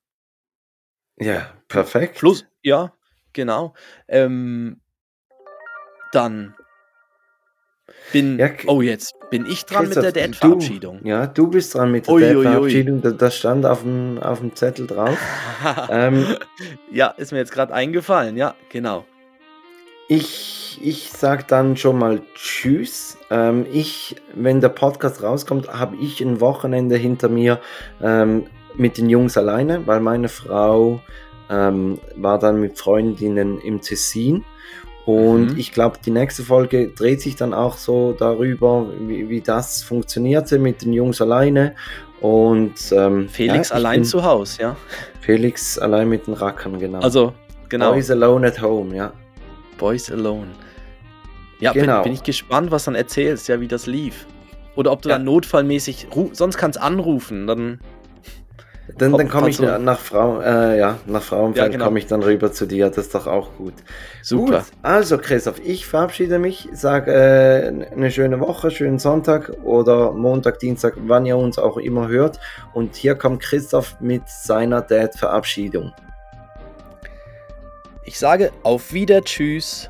Ja, perfekt. Plus, ja, genau. Ähm, dann bin, ja, oh jetzt bin ich dran mit der Dad-Verabschiedung. Ja, du bist dran mit der Dad-Verabschiedung. Das stand auf dem, auf dem Zettel drauf. <laughs> ähm, ja, ist mir jetzt gerade eingefallen. Ja, genau. Ich, ich sag dann schon mal Tschüss. Ähm, ich, wenn der Podcast rauskommt, habe ich ein Wochenende hinter mir ähm, mit den Jungs alleine, weil meine Frau ähm, war dann mit Freundinnen im Tessin. Und mhm. ich glaube, die nächste Folge dreht sich dann auch so darüber, wie, wie das funktionierte mit den Jungs alleine. Und ähm, Felix ja, allein zu Hause, ja. Felix allein mit den Rackern, genau. Also, genau. Boys alone at home, ja. Boys alone. Ja, genau. bin, bin ich gespannt, was dann erzählst, ja, wie das lief. Oder ob du ja. dann notfallmäßig, sonst kannst anrufen, dann dann, dann komme ich nach Frau, äh, ja, nach Frauenfeld ja, genau. komme ich dann rüber zu dir. Das ist doch auch gut. Super. Gut. Also Christoph, ich verabschiede mich, sage äh, eine schöne Woche, schönen Sonntag oder Montag, Dienstag, wann ihr uns auch immer hört. Und hier kommt Christoph mit seiner Dad-Verabschiedung. Ich sage auf Wieder, Tschüss.